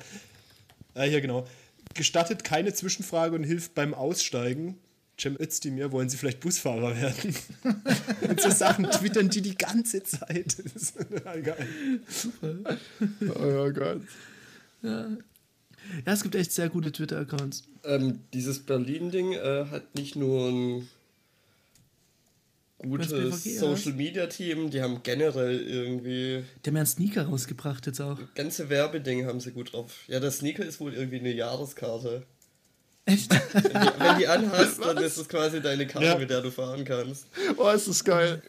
Ah, hier genau. Gestattet keine Zwischenfrage und hilft beim Aussteigen. Cem Özdemir, wollen Sie vielleicht Busfahrer werden? [LAUGHS] und so Sachen twittern die die ganze Zeit. Das [LAUGHS] ist geil. Oh Gott. Ja, es gibt echt sehr gute Twitter-Accounts. Ähm, dieses Berlin-Ding äh, hat nicht nur ein Gutes Social-Media-Team, die haben generell irgendwie Die haben ja einen Sneaker rausgebracht jetzt auch. ganze Werbedinge haben sie gut drauf. Ja, der Sneaker ist wohl irgendwie eine Jahreskarte. Echt? Wenn die, wenn die anhast, [LAUGHS] dann ist es quasi deine Karte, Ja. mit der du fahren kannst. Oh, ist das geil.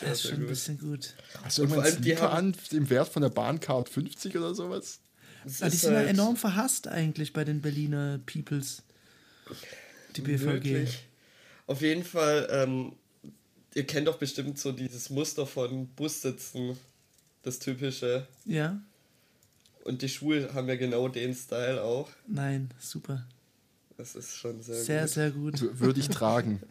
Das ist schon ein gut. bisschen gut. Hast du Und vor allem, die Sneaker haben- an, im Wert von der Bahncard 50 oder sowas? Es Aber die ist sind ja halt enorm verhasst eigentlich bei den Berliner Peoples. Die BVG. Wirklich. Auf jeden Fall, ähm, ihr kennt doch bestimmt so dieses Muster von Bussitzen, das typische. Ja? Und die Schuhe haben ja genau den Style auch. Nein, super. Das ist schon sehr, Sehr, gut. sehr gut. Würde ich tragen. [LAUGHS]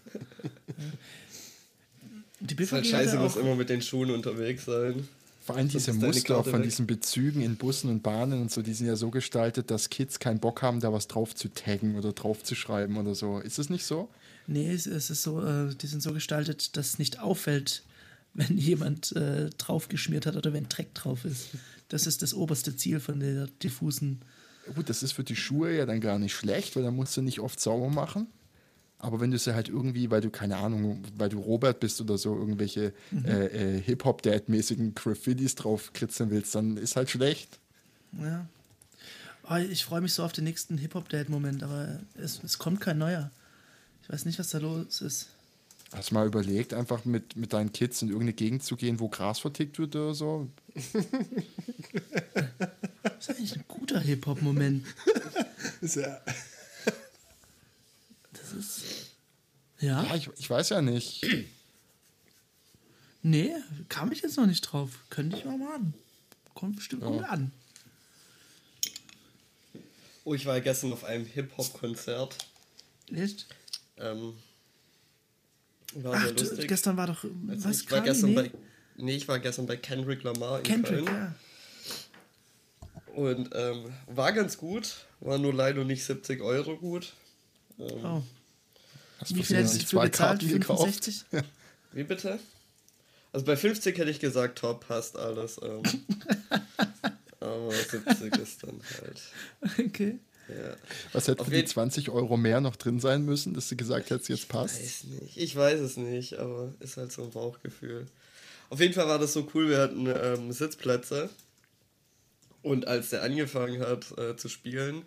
Die Ist halt scheiße, muss immer mit den Schuhen unterwegs sein. Vor allem diese Muster von weg. diesen Bezügen in Bussen und Bahnen und so, die sind ja so gestaltet, dass Kids keinen Bock haben, da was drauf zu taggen oder drauf zu schreiben oder so. Ist es nicht so? Nee, es, ist so, äh, die sind so gestaltet, dass es nicht auffällt, [LAUGHS] wenn jemand äh, draufgeschmiert hat oder wenn Dreck drauf ist. Das ist das oberste Ziel von der diffusen. Gut, das ist für die Schuhe ja dann gar nicht schlecht, weil dann musst du nicht oft sauber machen. Aber wenn du sie halt irgendwie, weil du, keine Ahnung, weil du Robert bist oder so, irgendwelche äh, äh, Hip-Hop-Dad-mäßigen Graffitis drauf kritzeln willst, dann ist halt schlecht. Ja. Oh, ich freue mich so auf den nächsten Hip-Hop-Dad-Moment, aber es, es kommt kein neuer. Ich weiß nicht, was da los ist. Hast du mal überlegt, einfach mit, mit deinen Kids in irgendeine Gegend zu gehen, wo Gras vertickt wird oder so? Das ist eigentlich ein guter Hip-Hop-Moment. Ist ja, Das ist. Ja? Ja, ich, ich weiß ja nicht. Nee, kam ich jetzt noch nicht drauf. Könnte ich mal machen. Kommt bestimmt gut an. Oh, ich war gestern auf einem Hip-Hop-Konzert. Echt? Ähm, war Ach, sehr du, lustig. gestern war doch. Also was ich war Kali? gestern nee? bei. Nee, ich war gestern bei Kendrick Lamar in Kendrick, Köln. ja. Und ähm, war ganz gut. War nur leider nicht 70 Euro gut. Oh. Hast Wie du viel hättest du dafür bezahlt? 65? [LAUGHS] Wie bitte? Also bei 50 hätte ich gesagt, top, passt alles. Ähm, [LAUGHS] aber 70 ist dann halt. Okay. Ja. Was hätten Auf die jeden- 20 Euro mehr noch drin sein müssen, dass du gesagt hättest, jetzt passt? Weiß nicht. Ich weiß es nicht, aber ist halt so ein Bauchgefühl. Auf jeden Fall war das so cool. Wir hatten ähm, Sitzplätze. Und als der angefangen hat äh, zu spielen,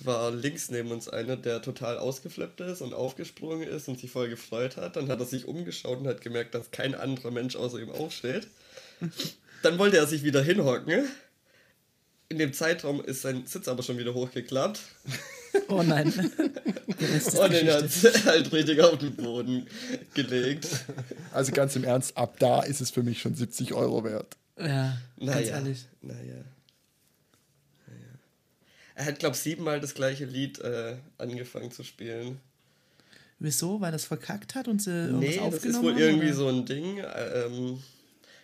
war links neben uns einer, der total ausgeflippt ist und aufgesprungen ist und sich voll gefreut hat. Dann hat er sich umgeschaut und hat gemerkt, dass kein anderer Mensch außer ihm aufsteht. Dann wollte er sich wieder hinhocken. In dem Zeitraum ist sein Sitz aber schon wieder hochgeklappt. Oh nein. [LAUGHS] Und den hat [LAUGHS] halt richtig auf den Boden gelegt. Also ganz im Ernst, ab da ist es für mich schon 70 Euro wert. Ja, ganz Naja. ehrlich. Naja. naja. Er hat, glaube ich, siebenmal das gleiche Lied äh, angefangen zu spielen. Wieso? Weil das verkackt hat und sie irgendwas Nee, das aufgenommen ist wohl haben, irgendwie oder? so ein Ding. äh, Ähm,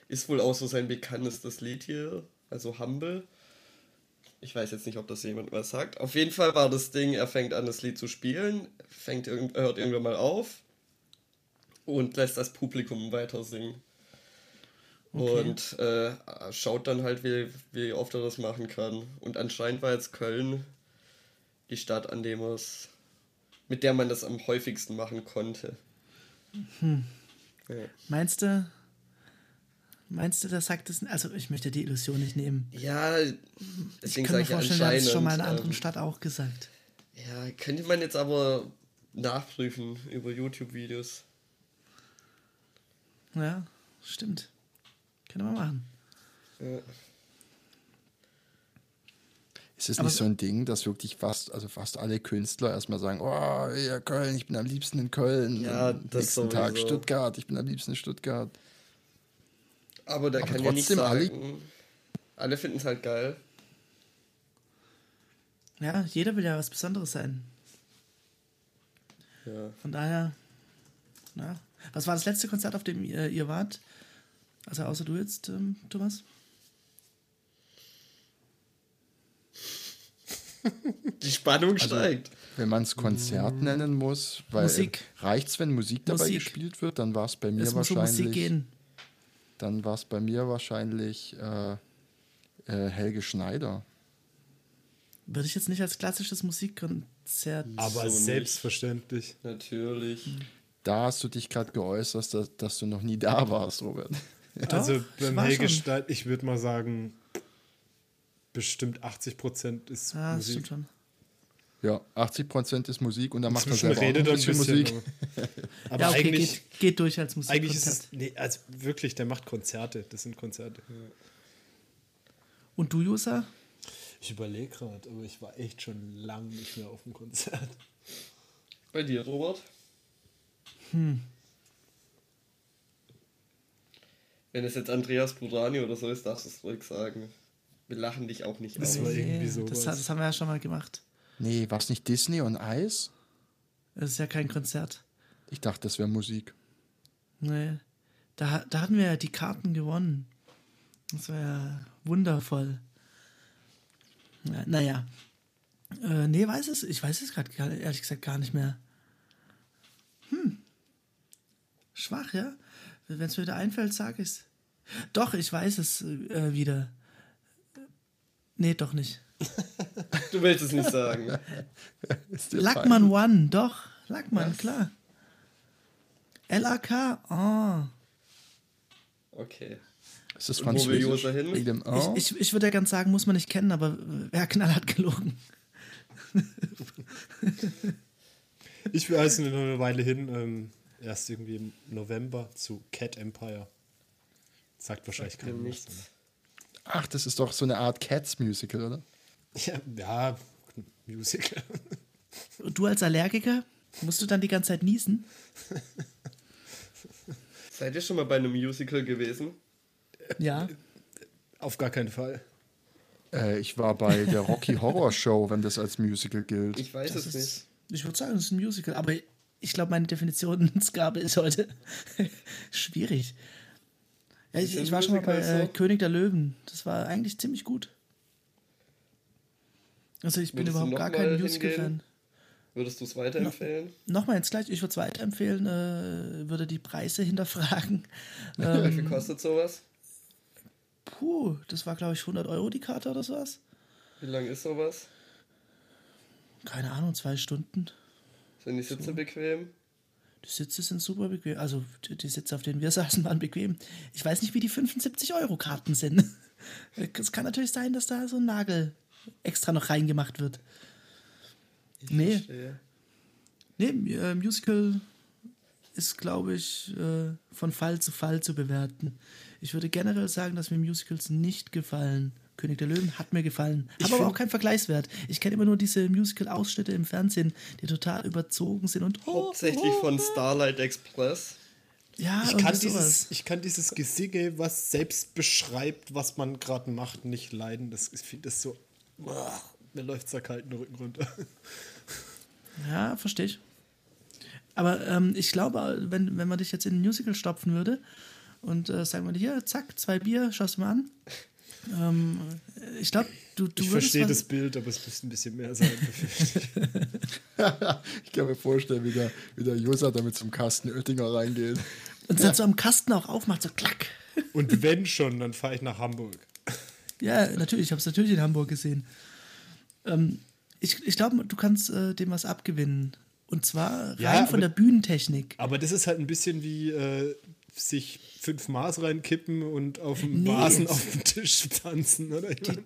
ist wohl auch so sein bekanntestes Lied hier. Also Humble. Ich weiß jetzt nicht, ob das jemand was sagt. Auf jeden Fall war das Ding, er fängt an, das Lied zu spielen, fängt irgend, hört irgendwann mal auf und lässt das Publikum weiter singen. Okay. Und äh, schaut dann halt, wie, wie oft er das machen kann. Und anscheinend war jetzt Köln die Stadt, an dem es, mit der man das am häufigsten machen konnte. Ja. Meinst du, meinst du, das sagt es? Also, ich möchte die Illusion nicht nehmen. Ja, Ich deswegen kann mir ich vorstellen, er hat es schon mal in einer anderen ähm, Stadt auch gesagt. Ja, könnte man jetzt aber nachprüfen über YouTube-Videos. Ja, stimmt. Können wir machen. Ja. Ist es nicht so ein Ding, dass wirklich fast, also fast alle Künstler erstmal sagen, oh, ja, Köln, ich bin am liebsten in Köln. Ja, Am das nächsten Tag sowieso. Stuttgart, ich bin am liebsten in Stuttgart. Aber der Aber kann ja nicht sagen. Alle finden es halt geil. Ja, jeder will ja was Besonderes sein. Ja. Von daher, na. Was war das letzte Konzert, auf dem ihr, ihr wart? Also außer du jetzt, ähm, Thomas? [LAUGHS] Die Spannung Also, steigt. Wenn man es Konzert nennen muss, weil Musik. reicht es, wenn Musik dabei Musik. gespielt wird, dann war es bei mir Es muss um Musik wahrscheinlich. gehen. Dann war es bei mir wahrscheinlich äh, äh, Helge Schneider. Würde ich jetzt nicht als klassisches Musikkonzert. aber So nicht. selbstverständlich. Natürlich. Da hast du dich gerade geäußert, dass, dass du noch nie da warst, Robert. Also ich beim Helge. Stein, ich würde mal sagen, bestimmt 80 Prozent ist Ah, das Musik. stimmt schon. Ja, 80% ist Musik und dann macht Inzwischen selber redet ein ein bisschen bisschen. Musik. Aber, [LAUGHS] aber ja, okay, eigentlich, geht, geht durch als eigentlich ist es, nee, also wirklich, der macht Konzerte. Das sind Konzerte. Und du, Jusa? Ich überlege gerade, aber ich war echt schon lang nicht mehr auf dem Konzert. Bei dir, Robert? Wenn es jetzt Andreas Burani oder so ist, darfst du es ruhig sagen. Wir lachen dich auch nicht Das aus. war irgendwie das, sowas. das haben wir ja schon mal gemacht. Nee, war es nicht Disney und Eis? Das ist ja kein Konzert. Ich dachte, das wäre Musik. Nee. Da, da hatten wir ja die Karten gewonnen. Das war ja wundervoll. Ja, naja. Äh, nee, weiß es. Ich weiß es gerade ehrlich gesagt gar nicht mehr. Hm. Schwach, ja? Wenn es mir wieder einfällt, sag ich's. Doch, ich weiß es äh, wieder. Nee, doch nicht. [LAUGHS] Du willst es nicht sagen. [LAUGHS] Ist dir Lackman One, doch. Lackmann, Was? klar. LAK, oh. Okay. Ist das Und wo will Französisch? Oh? Ich, ich, ich würde ja ganz sagen, muss man nicht kennen, aber wer knallhart gelogen. [LAUGHS] Ich will also noch eine Weile hin, ähm, erst irgendwie im November zu Cat Empire. Sagt wahrscheinlich keiner nichts. Ach, das ist doch so eine Art Cats-Musical, oder? Ja, ja, Musical. Und du als Allergiker, musst du dann die ganze Zeit niesen? Seid ihr schon mal bei einem Musical gewesen? Ja. Auf gar keinen Fall. Äh, ich war bei der Rocky Horror Show, wenn das als Musical gilt. Ich weiß Das es ist, nicht. ich würde sagen, das ist ein Musical, aber ich glaube, meine Definitionsgabe ist heute [LAUGHS] schwierig. Ja, ich, ich war schon mal bei äh, so? König der Löwen. Das war eigentlich ziemlich gut. Also ich bin Würdest überhaupt gar kein? Musical-Fan. Würdest du es weiterempfehlen? Nochmal jetzt gleich, ich würde es weiterempfehlen, äh, würde die Preise [LAUGHS] hinterfragen. [LAUGHS] Wie Ähm, viel kostet sowas? puh, das war glaube ich 100 Euro die Karte oder sowas. Wie lang ist sowas? Keine Ahnung, zwei Stunden. Sind die Sitze bequem? Die Sitze sind super bequem. Also die, die Sitze, auf denen wir [LAUGHS] saßen, waren bequem. Ich weiß nicht, wie die 75-Euro-Karten sind. Es kann natürlich sein, dass da so ein Nagel extra noch reingemacht wird. Nee, Verstehe. nee äh, Musical ist, glaube ich, äh, von Fall zu Fall zu bewerten. Ich würde generell sagen, dass mir Musicals nicht gefallen. König der Löwen hat mir gefallen. Hat aber auch keinen Vergleichswert. Ich kenne immer nur diese Musical-Ausschnitte im Fernsehen, die total überzogen sind und Hauptsächlich von Starlight Express. Ja, Ich kann, dieses, ich kann dieses Gesinge, was selbst beschreibt, was man gerade macht, nicht leiden. Das, ich finde das so. Boah, mir läuft der kalten Rücken runter. Ja, verstehe ich. Aber ähm, ich glaube, wenn, wenn man dich jetzt in ein Musical stopfen würde und äh, sagen wir dir, hier, zack, zwei Bier, schaust du mal an. Ähm, ich glaube, du, du Ich verstehe das Bild, aber es müsste ein bisschen mehr sein. [LAUGHS] ich. kann mir vorstellen, wie der, wie der Josa da mit zum Kasten Oettinger reingeht. Und dann so am Kasten auch aufmacht, so klack. Und wenn schon, dann fahre ich nach Hamburg. Ja, natürlich, ich habe es natürlich in Hamburg gesehen. Ähm, ich ich glaube, du kannst äh, dem was abgewinnen. Und zwar rein Ja, von aber- der Bühnentechnik. Aber das ist halt ein bisschen wie äh, sich fünf Maß reinkippen und auf dem Nee. Vasen auf dem Tisch tanzen, oder? Mein,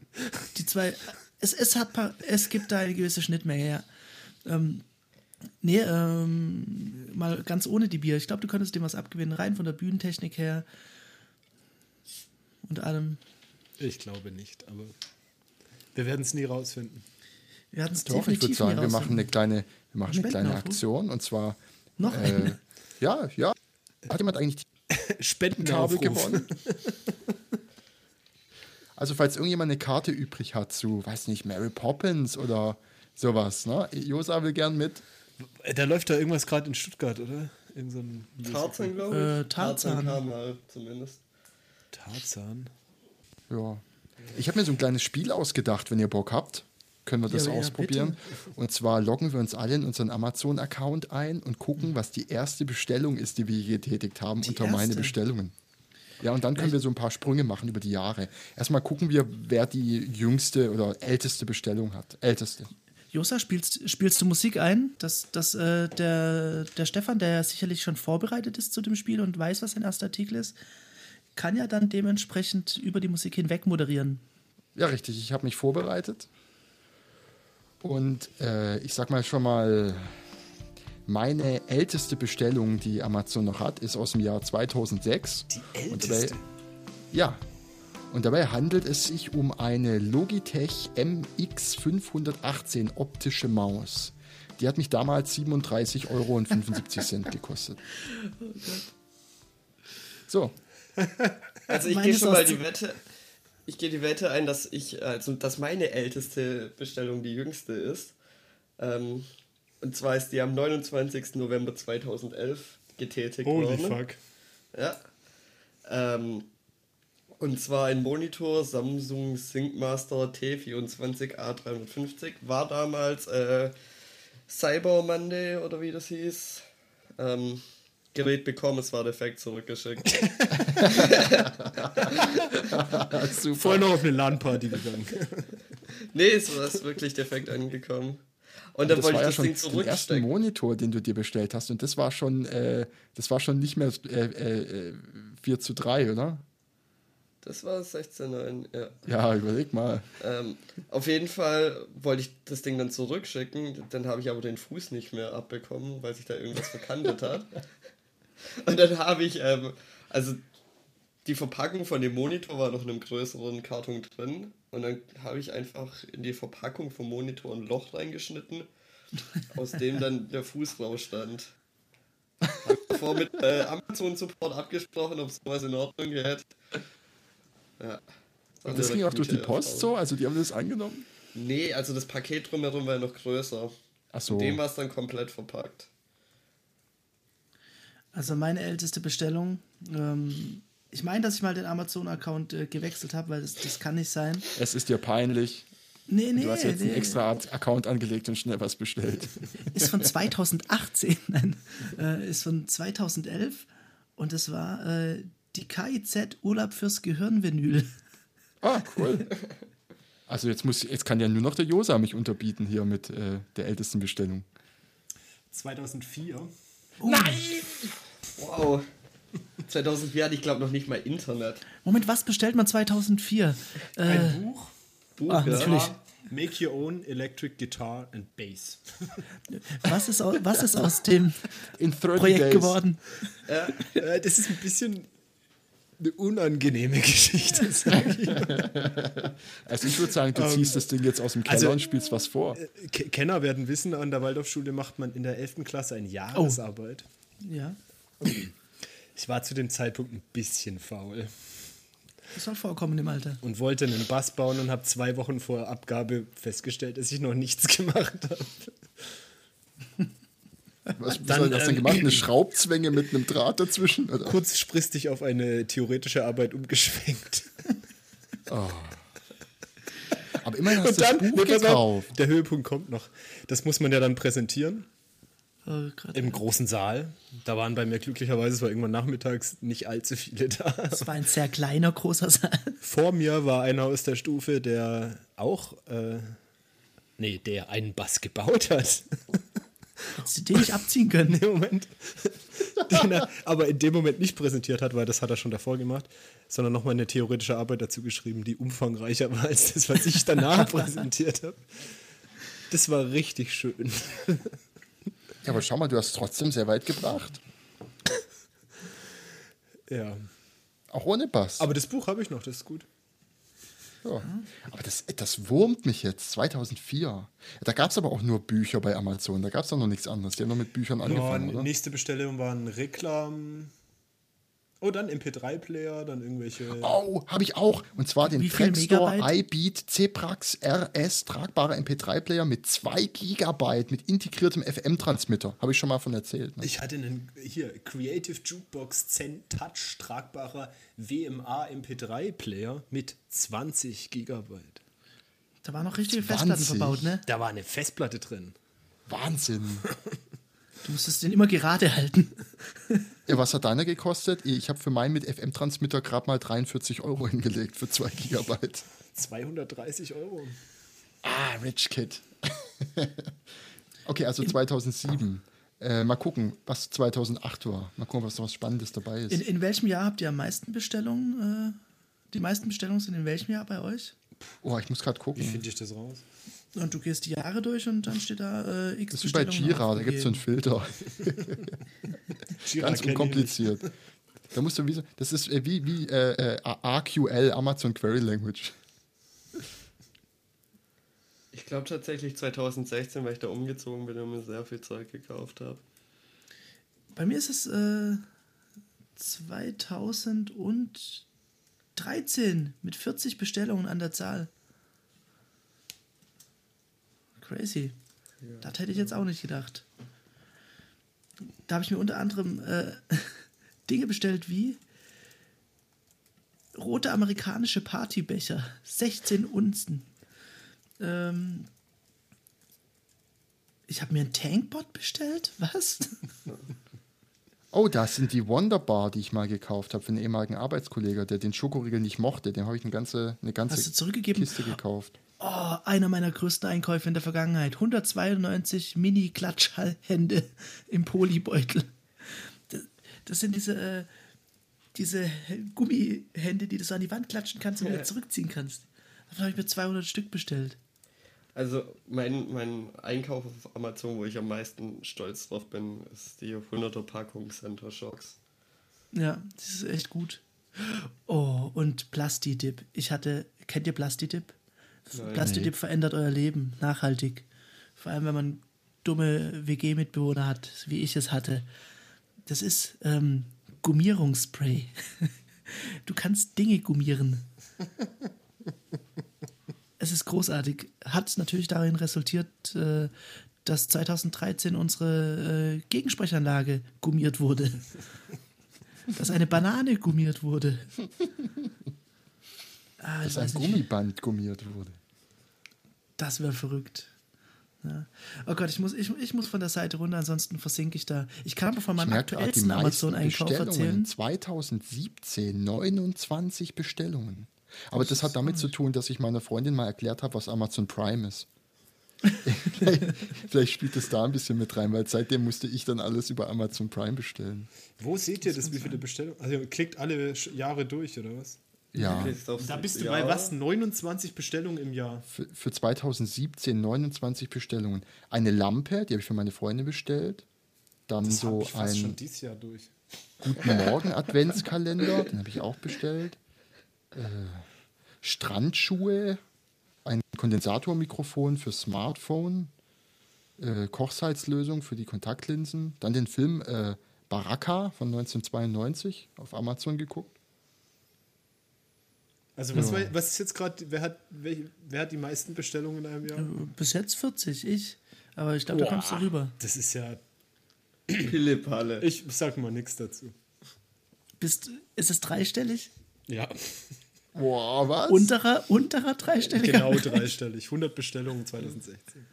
Die zwei, es, es, hat es gibt da eine gewisse Schnittmenge, ja. Ähm, nee, ähm, mal ganz ohne die Bier. Ich glaube, du könntest dem was abgewinnen, rein von der Bühnentechnik her. Und allem. Ich glaube nicht, aber wir werden es nie rausfinden. Wir hatten es Doch, ich würde sagen, wir machen eine kleine, wir machen eine kleine? Aktion und zwar. Noch Äh, eine. ja, ja. Hat jemand eigentlich die [LAUGHS] Kabel Spendenaufruf. gewonnen? [LAUGHS] Also, falls irgendjemand eine Karte übrig hat zu, weiß nicht, Mary Poppins oder sowas, ne? Josa will gern mit. Da läuft da irgendwas gerade in Stuttgart, oder? In so einem Tarzan, glaube ich. Äh, Tarzan. kam mal zumindest. Tarzan. Ja. Ich habe mir so ein kleines Spiel ausgedacht, wenn ihr Bock habt. Können wir das Ja, ja, ausprobieren. Und zwar loggen wir uns alle in unseren Amazon-Account ein und gucken, was die erste Bestellung ist, die wir je getätigt haben Die unter meine erste? Bestellungen. Ja, und dann können wir so ein paar Sprünge machen über die Jahre. Erstmal gucken wir, wer die jüngste oder älteste Bestellung hat. Älteste. Josa, spielst, spielst du Musik ein? Dass, dass äh, der, der Stefan, der ja sicherlich schon vorbereitet ist zu dem Spiel und weiß, was sein erster Artikel ist, kann ja dann dementsprechend über die Musik hinweg moderieren. Ja, richtig. Ich habe mich vorbereitet. Und äh, ich sag mal schon mal, meine älteste Bestellung, die Amazon noch hat, ist aus dem Jahr 2006. Die Und dabei, älteste. ja. Und dabei handelt es sich um eine Logitech MX518 optische Maus. Die hat mich damals 37,75 Euro gekostet. [LAUGHS] So, Also ich gehe schon mal die Wette. Ich gehe die Wette ein, dass ich, also dass meine älteste Bestellung die jüngste ist. Ähm, und zwar ist die am 29. November 2011 getätigt Holy worden. fuck. Ja. Ähm, und zwar ein Monitor Samsung ThinkMaster T24A350. War damals äh, Cyber Monday oder wie das hieß. Ähm, Gerät bekommen, es war defekt zurückgeschickt. [LAUGHS] Vorher noch auf eine LAN-Party gegangen. nee, es war wirklich defekt angekommen. Und dann das wollte war ich ja das schon Ding den ersten zurückstecken. Monitor, den du dir bestellt hast. Und das war schon, äh, das war schon nicht mehr äh, äh, 4 zu 3, oder? Das war 16.9, ja. Ja, überleg mal. Ähm, auf jeden Fall wollte ich das Ding dann zurückschicken, dann habe ich aber den Fuß nicht mehr abbekommen, weil sich da irgendwas verkantet hat. [LAUGHS] Und dann habe ich, ähm, also die Verpackung von dem Monitor war noch in einem größeren Karton drin und dann habe ich einfach in die Verpackung vom Monitor ein Loch reingeschnitten, [LAUGHS] aus dem dann der Fuß rausstand. Habe davor mit äh, Amazon Support abgesprochen, ob sowas in Ordnung geht. Ja. Und das ging auch durch die Post so? Also die haben das angenommen? Nee, also das Paket drumherum war ja noch größer. Ach so. Dem war es dann komplett verpackt. Also meine älteste Bestellung. Ähm, ich meine, dass ich mal den Amazon-Account äh, gewechselt habe, weil das, das kann nicht sein. Es ist dir peinlich. Nee, nee, Du hast jetzt nee. einen extra Art- Account angelegt und schnell was bestellt. [LAUGHS] Ist von 2018, [LAUGHS] nein, äh, ist von 2011 und es war äh, die KIZ Urlaub fürs Gehirnvinyl. Ah, cool. Also jetzt muss jetzt kann ja nur noch der Josa mich unterbieten hier mit äh, der ältesten Bestellung. 2004. Wow. 2004 hatte ich glaube noch nicht mal Internet. Moment, was bestellt man 2004? Äh, Ein Buch. Buch, Ah, ja. natürlich. Make Your Own Electric Guitar and Bass. [LAUGHS] was, ist aus, was ist aus dem In 30 Projekt days. geworden? Äh, das ist ein bisschen eine unangenehme [LAUGHS] Geschichte, sag ich. Also ich würde sagen, du ziehst das Ding jetzt aus dem Keller also- und spielst was vor. Ke- Kenner werden wissen, an der Waldorfschule macht man in der 11. Klasse eine Jahresarbeit. Ja, Ich war zu dem Zeitpunkt ein bisschen faul das soll vorkommen im Alter. und wollte einen Bass bauen und habe zwei Wochen vor Abgabe festgestellt, dass ich noch nichts [LAUGHS] gemacht habe. Was Dann, soll das denn ähm, gemacht? Eine Schraubzwänge mit einem Draht dazwischen? Oder? Kurzfristig auf eine theoretische Arbeit umgeschwenkt. Aber immerhin hast du das Buch gekauft. der Höhepunkt kommt noch. Das muss man ja dann präsentieren Äh, im großen Saal. Da waren bei mir glücklicherweise, es war irgendwann nachmittags, nicht allzu viele da. Das war ein sehr kleiner, großer Saal. Vor mir war einer aus der Stufe, der auch, äh, nee, der einen Bass gebaut hat. Hättest du den nicht abziehen können? Im Moment. Den er aber in dem Moment nicht präsentiert hat, weil das hat er schon davor gemacht, sondern nochmal eine theoretische Arbeit dazu geschrieben, die umfangreicher war als das, was ich danach [LAUGHS] präsentiert habe. Das war richtig schön. Ja, aber schau mal, du hast es trotzdem sehr weit gebracht. [LAUGHS] Ja. Auch ohne Bass. Aber das Buch habe ich noch, das ist gut. ja. aber das, das wurmt mich jetzt, 2004. Da gab es aber auch nur Bücher bei Amazon. Da gab es doch noch nichts anderes. Die haben nur mit Büchern Ja, angefangen, oder? nächste Bestellung waren Reklam. Oh, dann MP3-Player, dann irgendwelche. Oh, habe ich auch. Und zwar den Trackstore iBeat C-Prax RS tragbare MP3-Player mit 2 Gigabyte mit integriertem FM-Transmitter. Habe ich schon mal von erzählt. Ne? Ich hatte einen hier Creative Jukebox Zen Touch tragbarer WMA MP3-Player mit 20 Gigabyte. Da waren noch richtige 20. Festplatten verbaut, ne? Da war eine Festplatte drin. Wahnsinn. [LAUGHS] Du musstest den immer gerade halten. [LAUGHS] Ja, was hat deiner gekostet? Ich habe für meinen mit FM-Transmitter gerade mal 43 Euro hingelegt für 2 Gigabyte. 230 Euro. Ah, Rich Kid. [LAUGHS] okay, also 2007. Äh, mal gucken, was 2008 war. Mal gucken, was noch was Spannendes dabei ist. In, in welchem Jahr habt ihr am meisten Bestellungen? Äh, die meisten Bestellungen sind in welchem Jahr bei euch? oh, ich muss gerade Wie gucken. finde ich das raus? Und du gehst die Jahre durch und dann steht da äh, X Das ist wie bei Jira, da gibt es so einen. Filter. [LAUGHS] Ganz unkompliziert. Da musst du wie so, das ist äh, wie, wie äh, äh, AQL, Amazon Query Language. Ich glaube tatsächlich 2016, weil ich da umgezogen bin und mir sehr viel Zeug gekauft habe. Bei mir ist es äh, 2013 mit 40 Bestellungen an der Zahl. Crazy. Das hätte ich jetzt auch nicht gedacht. Da habe ich mir unter anderem äh, [LAUGHS] Dinge bestellt wie rote amerikanische Partybecher, 16 Unzen. Ähm, ich habe mir einen Tankbot bestellt? Was? [LAUGHS] Oh, das sind die Wonderbar, die ich mal gekauft habe für einen ehemaligen Arbeitskollegen, der den Schokoriegel nicht mochte. Dem habe ich eine ganze, eine ganze Hast du zurückgegeben? Kiste gekauft. Oh, einer meiner größten Einkäufe in der Vergangenheit. 192 Mini-Klatschhände im Polybeutel. Das, das sind diese, äh, diese Gummihände, die du so an die Wand klatschen kannst und wieder zurückziehen kannst. Davon habe ich mir 200 Stück bestellt. Also mein, mein Einkauf auf Amazon, wo ich am meisten stolz drauf bin, ist die 100er Packung Center Shocks. Ja, das ist echt gut. Oh, und Plastidip. Ich hatte, kennt ihr Plastidip? Plastidip verändert euer Leben nachhaltig. Vor allem, wenn man dumme WG-Mitbewohner hat, wie ich es hatte. Das ist ähm, Gummierungsspray. [LAUGHS] Du kannst Dinge gummieren. [LAUGHS] Es ist großartig. Hat natürlich darin resultiert, äh, dass 2013 unsere äh, Gegensprechanlage gummiert wurde. [LAUGHS] Dass eine Banane gummiert wurde. Ah, Dass ein weiß nicht. Gummiband gummiert wurde. Das wäre verrückt. Ja. Oh Gott, ich muss, ich, ich muss von der Seite runter, ansonsten versinke ich da. Ich kann aber von Ich meinem merke aktuellsten Amazon-Einkauf Bestellungen erzählen. 2017, 29 Bestellungen. Aber das, hat damit zu tun, dass ich meiner Freundin mal erklärt habe, was Amazon Prime ist. [LAUGHS] vielleicht, vielleicht spielt es da ein bisschen mit rein, weil seitdem musste ich dann alles über Amazon Prime bestellen. Wo seht ihr das, wie viele Bestellungen? Also ihr klickt alle Jahre durch, oder was? Ja, Da bist du Jahr. bei was? 29 Bestellungen im Jahr. für, für 2017 29 Bestellungen. Eine Lampe, die habe ich für meine Freundin bestellt. Dann Das so ich fast schon ein dieses Jahr durch. Guten Morgen Adventskalender, den habe ich auch bestellt. Äh, Strandschuhe, ein Kondensatormikrofon für Smartphone, äh, Kochsalzlösung für die Kontaktlinsen, dann den Film äh, Baraka von 1992 auf Amazon geguckt. Also was, war, was ist jetzt gerade, wer hat, wer, wer hat die meisten Bestellungen in einem Jahr? Bis jetzt 40, ich. Aber ich glaube, da kommst du rüber. Das ist ja, Pillepalle. ich sag mal nichts dazu. Bist, ist es dreistellig? Ja, Boah, was? Unterer, unterer dreistelliger? genau dreistellig. 100 Bestellungen 2016.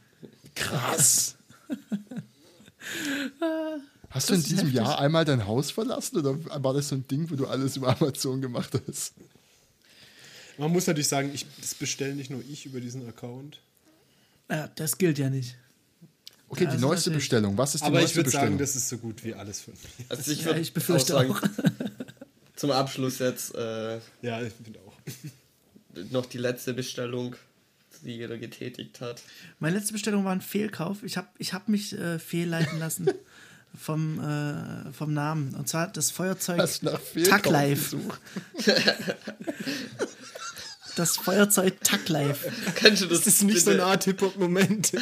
Krass. [LAUGHS] Hast du in diesem heftig. Jahr einmal dein Haus verlassen oder war das so ein Ding, wo du alles über Amazon gemacht hast? Man muss natürlich sagen, ich, das bestelle nicht nur ich über diesen Account. Ja, das gilt ja nicht. Okay, Ja, die also neueste natürlich. Bestellung. Was ist die Aber ich neueste würde Bestellung? sagen, das ist so gut wie alles von mir. [LAUGHS] Also ich, Ja, ich befürchte sagen, auch. [LAUGHS] Zum Abschluss jetzt äh, Ja, ich finde auch. [LAUGHS] noch die letzte Bestellung, die jeder getätigt hat. Meine letzte Bestellung war ein Fehlkauf. Ich habe ich hab mich äh, fehlleiten lassen vom, äh, vom Namen. Und zwar das Feuerzeug Hast Das Feuerzeug Tag Life. Kannst du das, Das ist nicht so eine Art Hip-Hop-Moment. [LAUGHS]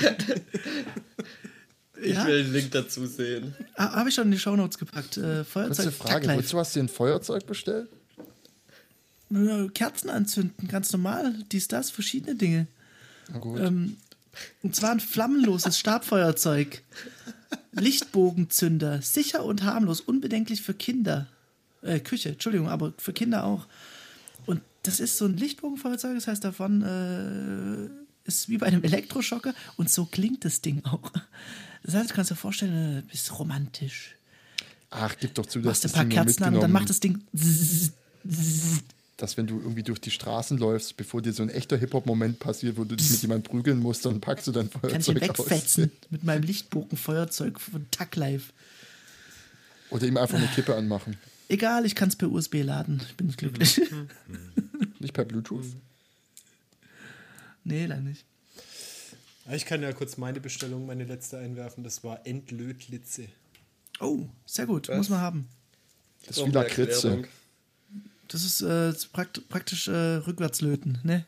Ich Ja? will den Link dazu sehen. Habe ich schon in die Shownotes gepackt. Äh, Feuerzeug Kurze Frage, Life. wozu hast du ein Feuerzeug bestellt? Kerzen anzünden, ganz normal. Dies, das, verschiedene Dinge. Na gut. Ähm, und zwar ein flammenloses Stabfeuerzeug. Lichtbogenzünder, sicher und harmlos, unbedenklich für Kinder. Äh, Küche, Entschuldigung, aber für Kinder auch. Das ist so ein Lichtbogenfeuerzeug, das heißt, davon äh, ist wie bei einem Elektroschocker und so klingt das Ding auch. Das heißt, du kannst dir vorstellen, du bist romantisch. Ach, gib doch zu, dass Machst ein das paar Ding Kerzen an und dann macht das Ding. dass wenn du irgendwie durch die Straßen läufst, bevor dir so ein echter Hip-Hop-Moment passiert, wo du dich mit jemandem prügeln musst, dann packst du dein Feuerzeug Kann ich ihn aus. wegfetzen mit meinem Lichtbogenfeuerzeug von Tag Life. Oder ihm einfach eine Kippe anmachen. Egal, ich kann es per USB laden. Ich bin glücklich. [LAUGHS] Nicht per Bluetooth. nee, leider nicht. Ich kann ja kurz meine Bestellung, meine letzte einwerfen. Das war Entlötlitze. Oh, sehr gut. Muss man haben. Das ist wie Lakritze. Das ist äh, prakt praktisch äh, rückwärtslöten, ne?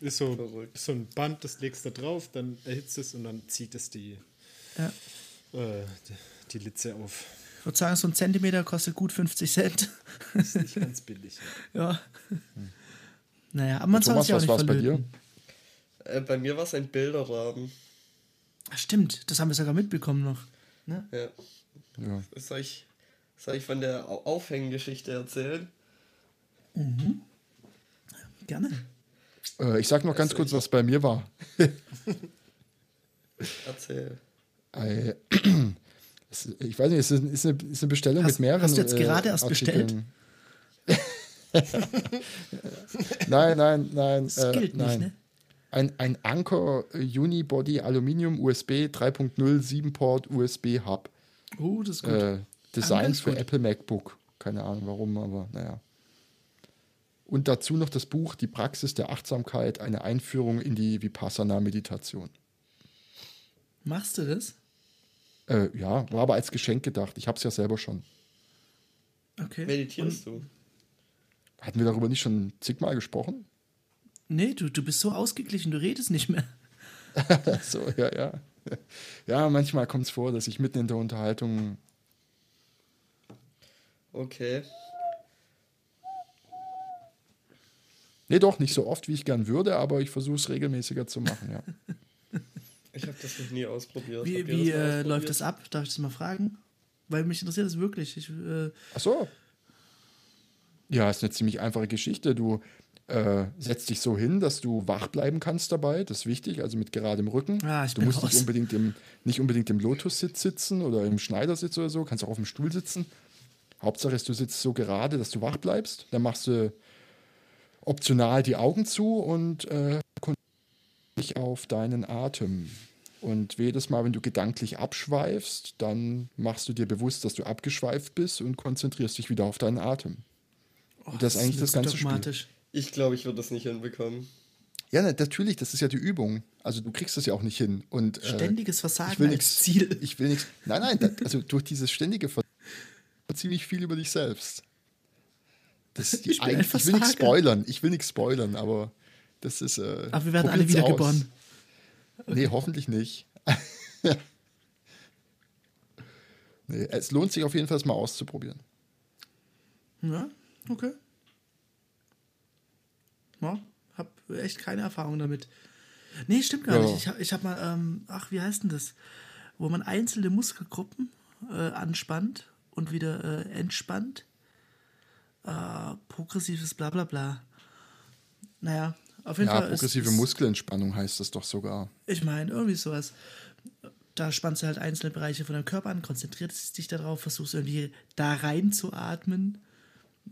Ist so, Verrückt. ist so ein Band, das legst du da drauf, dann erhitzt es und dann zieht es die, Ja. äh, die, die Litze auf. Ich würde sagen, so ein Zentimeter kostet gut 50 Cent. Ist nicht ganz billig. ja. [LAUGHS] Naja, aber man soll es ja auch was nicht war's bei dir? verlöten. Äh, bei mir war es ein Bilderrahmen. Ah, Stimmt, das haben wir sogar mitbekommen noch. Ne? Ja. Ja. Soll ich, soll ich von der Au- Aufhängengeschichte erzählen? Gerne. Äh, ich sag noch ganz kurz, was bei mir war. [LAUGHS] Erzähl. [CLEARS THROAT] Ich weiß nicht, es ist eine, ist eine Bestellung Hast- mit mehreren. hast du jetzt äh, gerade erst Artikeln. [LAUGHS] nein, nein, nein. Das äh, gilt nein. nicht, ne? ein, ein Anker Unibody Aluminium USB 3.0 7 Port USB Hub. Oh, das ist gut. Äh, Design ist für gut. Apple MacBook. Keine Ahnung warum, aber naja. Und dazu noch das Buch Die Praxis der Achtsamkeit, eine Einführung in die Vipassana-Meditation. Machst du das? Äh, ja, war aber als Geschenk gedacht. Ich habe es ja selber schon. Okay. Meditierst du? Hatten wir darüber nicht schon zigmal gesprochen? Nee, du, du bist so ausgeglichen, du redest nicht mehr. [LAUGHS] [LAUGHS] so, ja, ja. Ja, manchmal kommt es vor, dass ich mitten in der Unterhaltung. Okay. Nee, doch, nicht so oft, wie ich gern würde, aber ich versuche es regelmäßiger zu machen, ja. [LAUGHS] Ich habe das noch nie ausprobiert. Wie, wie das äh, ausprobiert? läuft das ab? Darf ich das mal fragen? Weil mich interessiert das wirklich. Ich, äh, Ach so. Ja, ist eine ziemlich einfache Geschichte. Du äh, setzt dich so hin, dass du wach bleiben kannst dabei. Das ist wichtig, also mit geradem Rücken. Ah, ich du bin musst raus. nicht unbedingt, im, nicht unbedingt im Lotussitz sitzen oder im Schneidersitz oder so. Kannst auch auf dem Stuhl sitzen. Hauptsache ist, du sitzt so gerade, dass du wach bleibst. Dann machst du optional die Augen zu und äh, dich auf deinen Atem. Und jedes Mal, wenn du gedanklich abschweifst, dann machst du dir bewusst, dass du abgeschweift bist und konzentrierst dich wieder auf deinen Atem. oh, Und das ist eigentlich das ganze Spiel. dogmatisch. Ich glaube, ich würde das nicht hinbekommen. Ja, na, natürlich, das ist ja die Übung. Also du kriegst das ja auch nicht hin. Und, äh, Ständiges Versagen ich will als nichts. Ziel. Ich will nichts. Nein, nein, da, also durch dieses ständige Versagen ziemlich viel über dich selbst. Das ist die, Ich bin ein ich will nichts spoilern. Ich will nichts spoilern, aber das ist. Äh, Aber wir werden alle wiedergeboren. Nee, hoffentlich nicht. [LAUGHS] nee, es lohnt sich auf jeden Fall, es mal auszuprobieren. Ja, okay. Ja, hab echt keine Erfahrung damit. Nee, stimmt gar Ja. nicht. Ich habe ich hab mal, ähm, ach, wie heißt denn das? Wo man einzelne Muskelgruppen äh, anspannt und wieder äh, entspannt. Äh, progressives Blablabla. Naja, auf jeden Ja, Fall. progressive ist, Muskelentspannung heißt das doch sogar. Ich meine, irgendwie sowas. Da spannst du halt einzelne Bereiche von deinem Körper an, konzentrierst dich darauf, versuchst irgendwie da rein zu atmen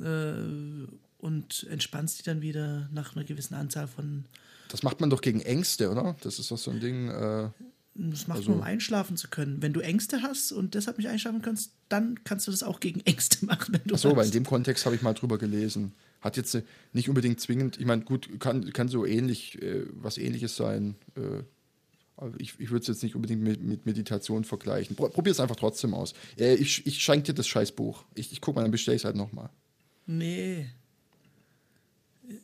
äh, und entspannst dich dann wieder nach einer gewissen Anzahl von. Das macht man doch gegen Ängste, oder? Das ist doch so ein Ding. Äh, Das macht Also- man, um einschlafen zu können. Wenn du Ängste hast und deshalb nicht einschlafen kannst, dann kannst du das auch gegen Ängste [LAUGHS] machen. Wenn du Ach so, weil in dem Kontext habe ich mal drüber gelesen. Hat jetzt äh, nicht unbedingt zwingend, ich meine, gut, kann, kann so ähnlich, äh, was ähnliches sein. Äh, aber ich ich würde es jetzt nicht unbedingt mit, mit Meditation vergleichen. Probier es einfach trotzdem aus. Äh, ich ich schenke dir das Scheißbuch. Ich, ich guck mal, dann bestelle ich es halt nochmal. Nee.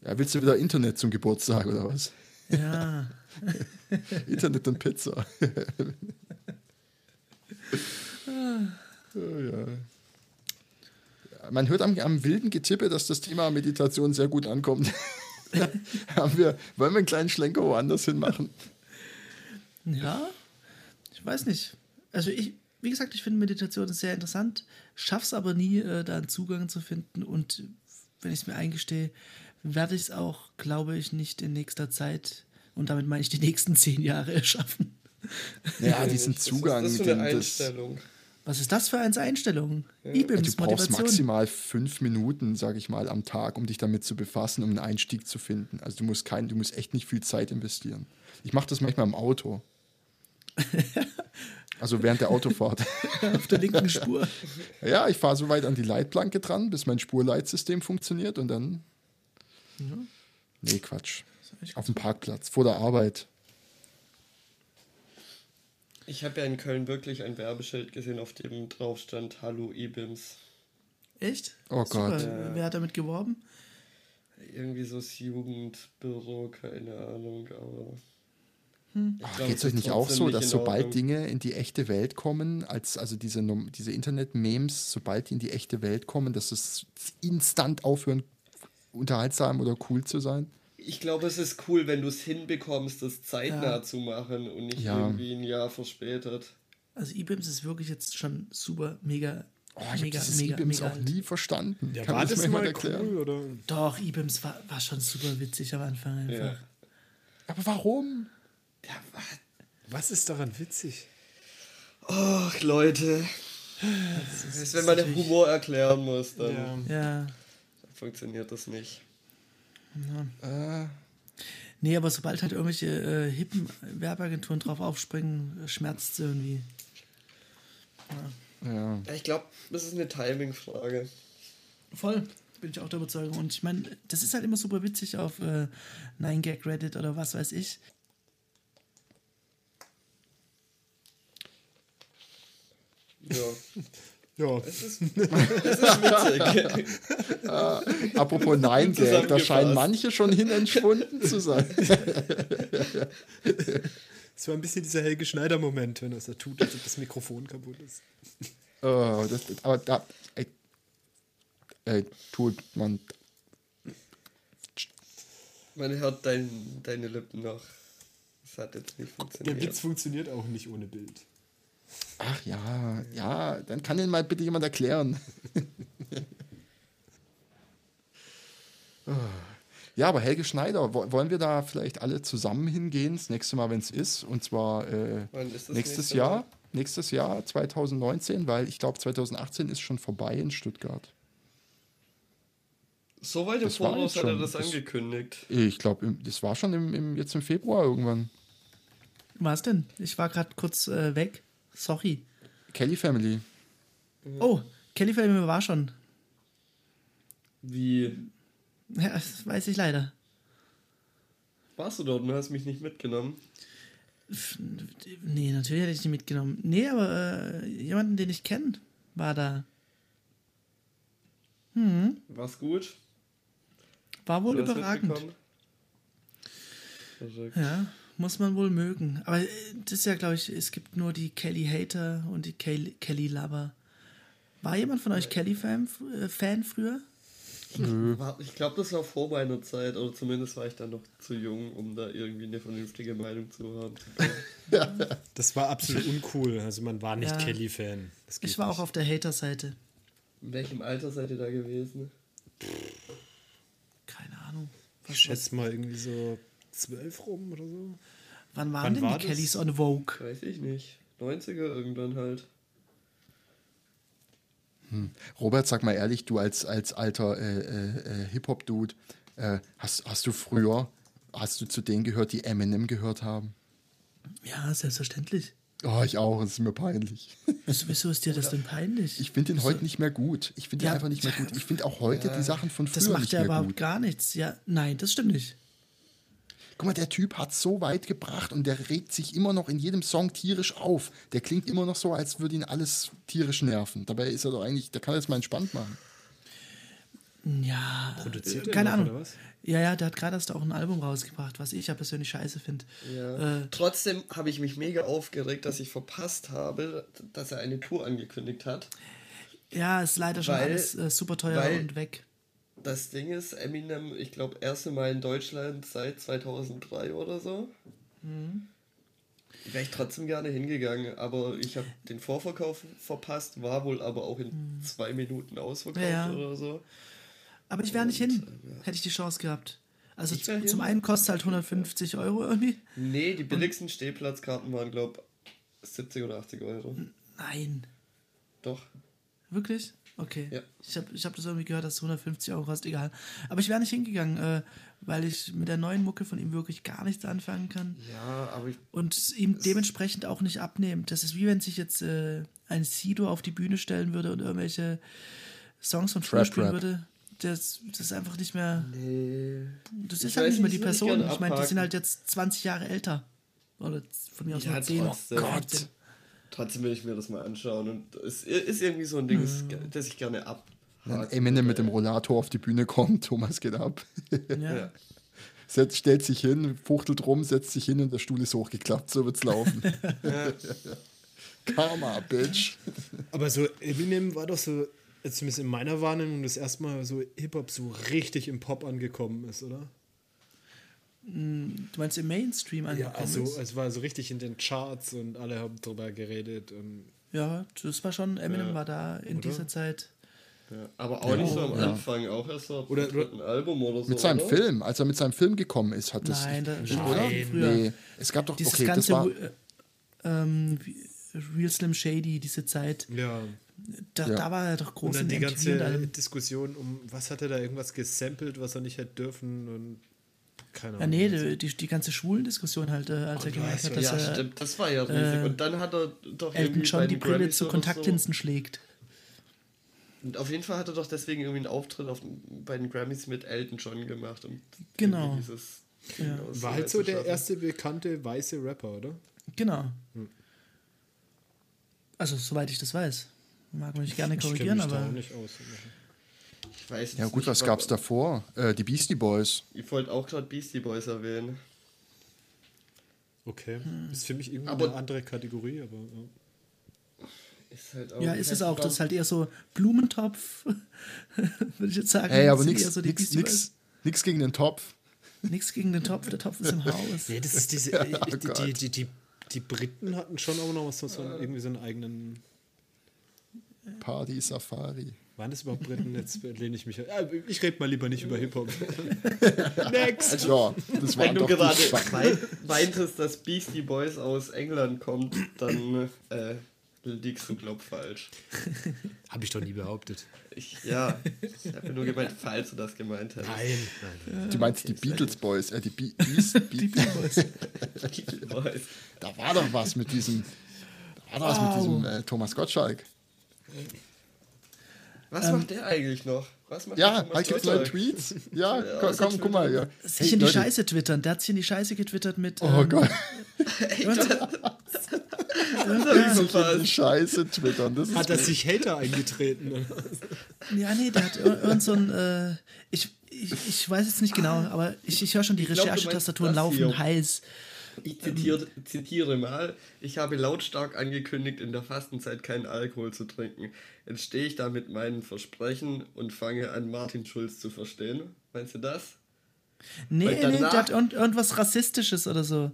Ja, willst du wieder Internet zum Geburtstag oder was? Ja. [LAUGHS] Internet und Pizza. [LAUGHS] [LAUGHS] oh, ja. Man hört am, am wilden Getippe, dass das Thema Meditation sehr gut ankommt. [LAUGHS] Haben wir, wollen wir einen kleinen Schlenker woanders hin machen? Ja, ich weiß nicht. Also ich, wie gesagt, ich finde Meditation sehr interessant, schaff's aber nie, äh, da einen Zugang zu finden. Und wenn ich es mir eingestehe, werde ich es auch, glaube ich, nicht in nächster Zeit, und damit meine ich die nächsten zehn Jahre, [LAUGHS] schaffen. Ja, diesen Das Zugang. Ist, das ist so eine den, das, Einstellung. Was ist das für eine Einstellung? du IBIMS, brauchst Motivation. maximal fünf Minuten, sage ich mal, am Tag, um dich damit zu befassen, um einen Einstieg zu finden. Also du musst kein, du musst echt nicht viel Zeit investieren. Ich mache das manchmal im Auto. [LAUGHS] Also während der Autofahrt. [LAUGHS] Auf der linken Spur. Ja, ich fahre so weit an die Leitplanke dran, bis mein Spurleitsystem funktioniert und dann. Nee, Quatsch. Auf dem Parkplatz, vor der Arbeit. Ich habe ja in Köln wirklich ein Werbeschild gesehen, auf dem drauf stand Hallo IBIMS. Echt? Oh Super. Gott. Wer hat damit geworben? Irgendwie so das Jugendbüro, keine Ahnung, aber. Hm. Geht es euch nicht auch so, dass sobald. Dinge in die echte Welt kommen, als also diese, diese Internet-Memes, sobald die in die echte Welt kommen, dass es instant aufhören, unterhaltsam oder cool zu sein? Ich glaube, es ist cool, wenn du es hinbekommst, das zeitnah Ja. zu machen und nicht Ja. irgendwie ein Jahr verspätet. Also IBIMS ist wirklich jetzt schon super, mega, Oh, ich habe mega, dieses mega, IBIMS mega auch alt. nie verstanden. Ja, Kann war das mal jemand cool oder? Doch, IBIMS war, war schon super witzig am Anfang einfach. Ja. Aber warum? Ja, was? Was ist daran witzig? Ach, Leute. Das ist, wenn man den Humor erklären muss, dann Ja. funktioniert das nicht. Äh, Nee, aber sobald halt irgendwelche äh, hippen Werbeagenturen drauf aufspringen, schmerzt es irgendwie. Ja. Ja, ich glaube, das ist eine Timing-Frage. Voll, bin ich auch der Überzeugung. Und ich meine, das ist halt immer super witzig auf äh, 9gag Reddit oder was weiß ich. Ja. [LAUGHS] Ja. Es ist, [LAUGHS] es ist witzig. Apropos Nein Gag, da Zusammengefasst. scheinen manche schon hin entschwunden zu sein. [LAUGHS] Es war ein bisschen dieser Helge Schneider-Moment, wenn er es da tut, als ob das Mikrofon kaputt ist. [LAUGHS] Oh, das, aber da ey, ey, tut man. Man hört dein, deine Lippen noch. Das hat jetzt nicht Der funktioniert. Witz funktioniert auch nicht ohne Bild. Ach ja, ja, dann kann den mal bitte jemand erklären. [LAUGHS] Ja, aber Helge Schneider, wo- wollen wir da vielleicht alle zusammen hingehen, das nächste Mal, wenn es ist? Und zwar äh, ist nächstes nächste Jahr, Mal? nächstes Jahr 2019, weil ich glaube 2018 ist schon vorbei in Stuttgart. So weit im Das war Voraus hat er schon. das Das- angekündigt. Ich glaube, das war schon im, im, jetzt im Februar irgendwann. Was denn? Ich war gerade kurz äh, weg. Sorry. Kelly Family. Oh, Kelly Family war schon. Wie? Ja, das weiß ich leider. Warst du dort und hast mich nicht mitgenommen? Nee, natürlich hätte ich die mitgenommen. Nee, aber äh, jemanden, den ich kenne, war da. War's gut? War wohl überragend. Ja, muss man wohl mögen. Aber äh, das ist ja, glaube ich, es gibt nur die Kelly Hater und die Kelly, Kelly Lover. War jemand von euch Kelly-Fan äh, Fan früher? Ich glaube, das war vor meiner Zeit, oder zumindest war ich dann noch zu jung, um da irgendwie eine vernünftige Meinung zu haben. [LAUGHS] Das war absolut uncool. Also man war nicht Ja. Kelly-Fan. Ich war auch nicht. auf der Hater-Seite. In welchem Alter seid ihr da gewesen? Keine Ahnung. Ich schätze mal irgendwie so zwölf rum oder so. Wann waren Wann denn war die das? Kellys on Vogue? Weiß ich nicht. 90er irgendwann halt. Robert, sag mal ehrlich, du als, als alter äh, äh, äh, Hip-Hop-Dude, äh, hast, hast du früher, hast du zu denen gehört, die Eminem gehört haben? Ja, selbstverständlich. Oh, ich auch, es ist mir peinlich. [LAUGHS] Wieso, wieso ist dir das denn peinlich? Ich finde den heute nicht mehr gut. Ich finde ihn Ja, einfach nicht mehr gut. Ich finde auch heute die Sachen von das früher macht nicht ja mehr überhaupt gut. gar nichts. Ja, nein, das stimmt nicht. Guck mal, der Typ hat so weit gebracht und der regt sich immer noch in jedem Song tierisch auf. Der klingt immer noch so, als würde ihn alles tierisch nerven. Dabei ist er doch eigentlich, der kann jetzt mal entspannt machen. Ja, Produziert äh, keine noch, Ahnung. oder was? Ja, ja, der hat gerade erst auch ein Album rausgebracht, was ich ja persönlich scheiße finde. Ja. Äh, Trotzdem habe ich mich mega aufgeregt, dass ich verpasst habe, dass er eine Tour angekündigt hat. ja, ist leider schon Weil- alles äh, super teuer weil- und weg. Das Ding ist, Eminem, ich glaube, erste Mal in Deutschland seit 2003 oder so. Wäre ich trotzdem gerne hingegangen, aber ich habe den Vorverkauf verpasst, war wohl aber auch in zwei Minuten ausverkauft Ja, ja. oder so. Aber ich wäre nicht hin, hätte ich die Chance gehabt. Also Ich zu- zum einen kostet halt 150 Euro irgendwie. Nee, die billigsten Stehplatzkarten waren, glaube 70 oder 80 Euro. Nein. Doch. Wirklich? Okay. Ja. Ich habe ich hab das irgendwie gehört, dass es 150 Euro kostet, egal. Aber ich wäre nicht hingegangen, äh, weil ich mit der neuen Mucke von ihm wirklich gar nichts anfangen kann. Ja, aber ich, Und ihm dementsprechend auch nicht abnehmen. Das ist wie wenn sich jetzt äh, ein Sido auf die Bühne stellen würde und irgendwelche Songs von Trap spielen Rap. würde. Das, das ist einfach nicht mehr. nee. Das Ich ist halt weiß nicht mehr die Person. ich Ich meine, die sind halt jetzt 20 Jahre älter. Oder von mir aus Ja, nur 10. trotzdem. oder Gott. 15. Trotzdem will ich mir das mal anschauen. Und es ist irgendwie so ein Ding, das ich gerne ab. Wenn Eminem mit dem Rollator auf die Bühne kommt, [LAUGHS] Thomas geht ab. Ja. Ja. Setzt, stellt sich hin, fuchtelt rum, setzt sich hin und der Stuhl ist hochgeklappt. So wird's laufen. [LAUGHS] Karma, Bitch. Aber so Eminem war doch so, zumindest in meiner Wahrnehmung, das erste Mal so Hip-Hop so richtig im Pop angekommen ist, oder? Du meinst im Mainstream Ja, angekommen also ist? es war so richtig in den Charts und alle haben drüber geredet. Und Ja, das war schon, Eminem Ja. war da in Oder? dieser Zeit. Ja, aber auch nicht so am Ja. Anfang, auch erst so Oder- oder, dritten Album oder so. Mit seinem oder? Film, als er mit seinem Film gekommen ist, hat das. Nein, da- viel früher. Nee, es gab doch. Dieses okay, das ganze war. äh, ähm, Real Slim Shady, diese Zeit, ja. da, Ja. da war er doch groß Und dann in die ganze. Diskussion um, was hat er da irgendwas gesampelt, was er nicht hätte dürfen und Keine Ja, Ahnung. nee, die, die ganze Schwulendiskussion halt, äh, als er gemerkt hat, dass Ja, er stimmt, das war ja riesig. äh, und dann hat er doch Elton John die Brille Grammys zu Kontaktlinsen schlägt. So, und auf jeden Fall hat er doch deswegen irgendwie einen Auftritt auf, bei den Grammys mit Elton John gemacht. Um Genau. Dieses Ja. War halt so der erste bekannte weiße Rapper, oder? Genau. Hm. Also, soweit ich das weiß. Mag mich gerne Ich korrigieren, mich da aber. auch nicht aus. Ich weiß Ja gut, nicht, was gab's davor? Äh, die Beastie Boys. Ich wollte auch gerade Beastie Boys erwähnen. Okay. Ist für mich irgendwie Aber- eine andere Kategorie, aber. Ja. Ist halt auch Ja, ist es auch. Das ist halt eher so Blumentopf, [LAUGHS] würde ich jetzt sagen. Ey, aber eher so nix, Beastie nix, nix gegen den Topf. Nix gegen den Topf, der Topf ist im [LAUGHS] Haus. Nee, das ist diese. Ja, die, oh die, die, die, die Briten hatten schon auch noch so, so irgendwie so einen eigenen. Party Safari. Waren das überhaupt Briten? Jetzt lehne ich mich. Ja, ich rede mal lieber nicht über Hip-Hop. [LAUGHS] Next! Ja, das war Wenn du doch gerade meintest, dass Beastie Boys aus England kommt, dann äh, liegst du, glaub, falsch. Habe ich doch nie behauptet. Ich, ja, ich habe nur gemeint, falls du das gemeint hättest. Nein, nein. Du meinst die Beatles Boys, äh, die Be [LAUGHS] Beast, Die Be Boys. Beastie Boys. Da war doch was mit diesem, da war doch was mit diesem äh, Thomas Gottschalk. Was macht der eigentlich noch? Was macht Ja, der halt gibt's neue? Tweets. Ja, Ja, komm, komm guck mal. Ja. Sich in die Leute. Scheiße twittern. Der hat sich in die Scheiße getwittert mit. Oh ähm, Gott, Das hab ich die. Scheiße twittern. Das Hat er sich Hater eingetreten? [LAUGHS] Ja, nee, der hat ir- irgend so ein. Äh, ich, ich, ich weiß jetzt nicht genau, aber ich, ich höre schon die Recherchetastaturen das laufen heiß. Ich zitiere, zitiere mal, ich habe lautstark angekündigt, in der Fastenzeit keinen Alkohol zu trinken. Jetzt stehe ich da mit meinen Versprechen und fange an, Martin Schulz zu verstehen. Meinst du das? Nee, nee, der hat irgend, irgendwas Rassistisches oder so.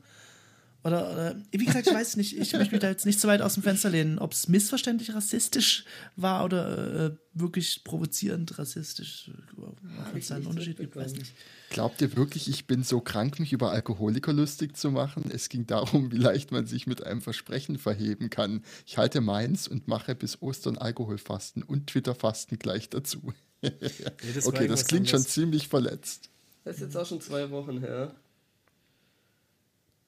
Oder, oder, wie gesagt, ich weiß nicht, ich möchte mich da jetzt nicht so weit aus dem Fenster lehnen, ob es missverständlich rassistisch war oder äh, wirklich provozierend rassistisch. Ob es da einen Unterschied gibt, weiß nicht. Glaubt ihr wirklich, ich bin so krank, mich über Alkoholiker lustig zu machen? Es ging darum, wie leicht man sich mit einem Versprechen verheben kann. Ich halte meins und mache bis Ostern Alkoholfasten und Twitterfasten gleich dazu. [LAUGHS] okay, das klingt schon anderes. ziemlich verletzt. Das ist jetzt auch schon zwei Wochen her.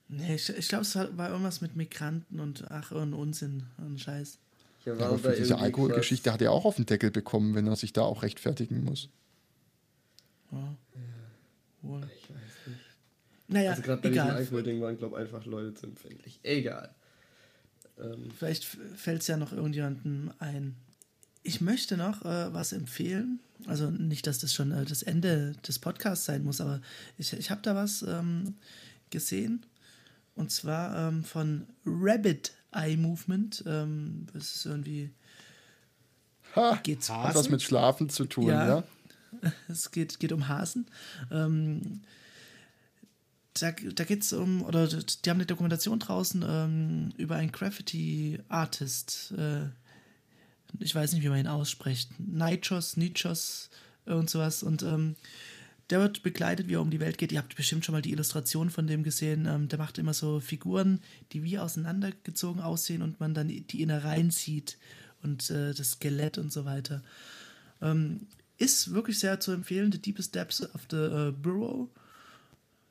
Nee, ich, ich glaube, es war, irgendwas mit Migranten und ach, irgendein Unsinn, ein Scheiß. Ja, war aber für diese Alkoholgeschichte hat er auch auf den Deckel bekommen, wenn er sich da auch rechtfertigen muss. Ja. Wohl. Ich weiß nicht. Naja, Also gerade bei diesem egal. Alkoholding waren, glaube ich, einfach Leute zu empfindlich. Egal. Ähm, Vielleicht fällt es ja noch irgendjemandem ein. Ich möchte noch äh, was empfehlen. Also nicht, dass das schon äh, das Ende des Podcasts sein muss, aber ich, ich habe da was ähm, gesehen. Und zwar ähm, von Rabbit Eye Movement. Ähm, das ist irgendwie. Ha, Geht's hat was mit Schlafen zu tun, Ja. ja? [LAUGHS] Es geht, geht um Hasen. Ähm, da da geht es um, oder die haben eine Dokumentation draußen ähm, über einen Graffiti-Artist. Äh, ich weiß nicht, wie man ihn ausspricht. Nichos, Nichos, und sowas. Und ähm, der wird begleitet, wie er um die Welt geht. Ihr habt bestimmt schon mal die Illustration von dem gesehen. Ähm, der macht immer so Figuren, die wie auseinandergezogen aussehen und man dann die Innereien sieht und äh, das Skelett und so weiter. Ähm, ist wirklich sehr zu empfehlen. The Deepest Depths of the äh, Burrow.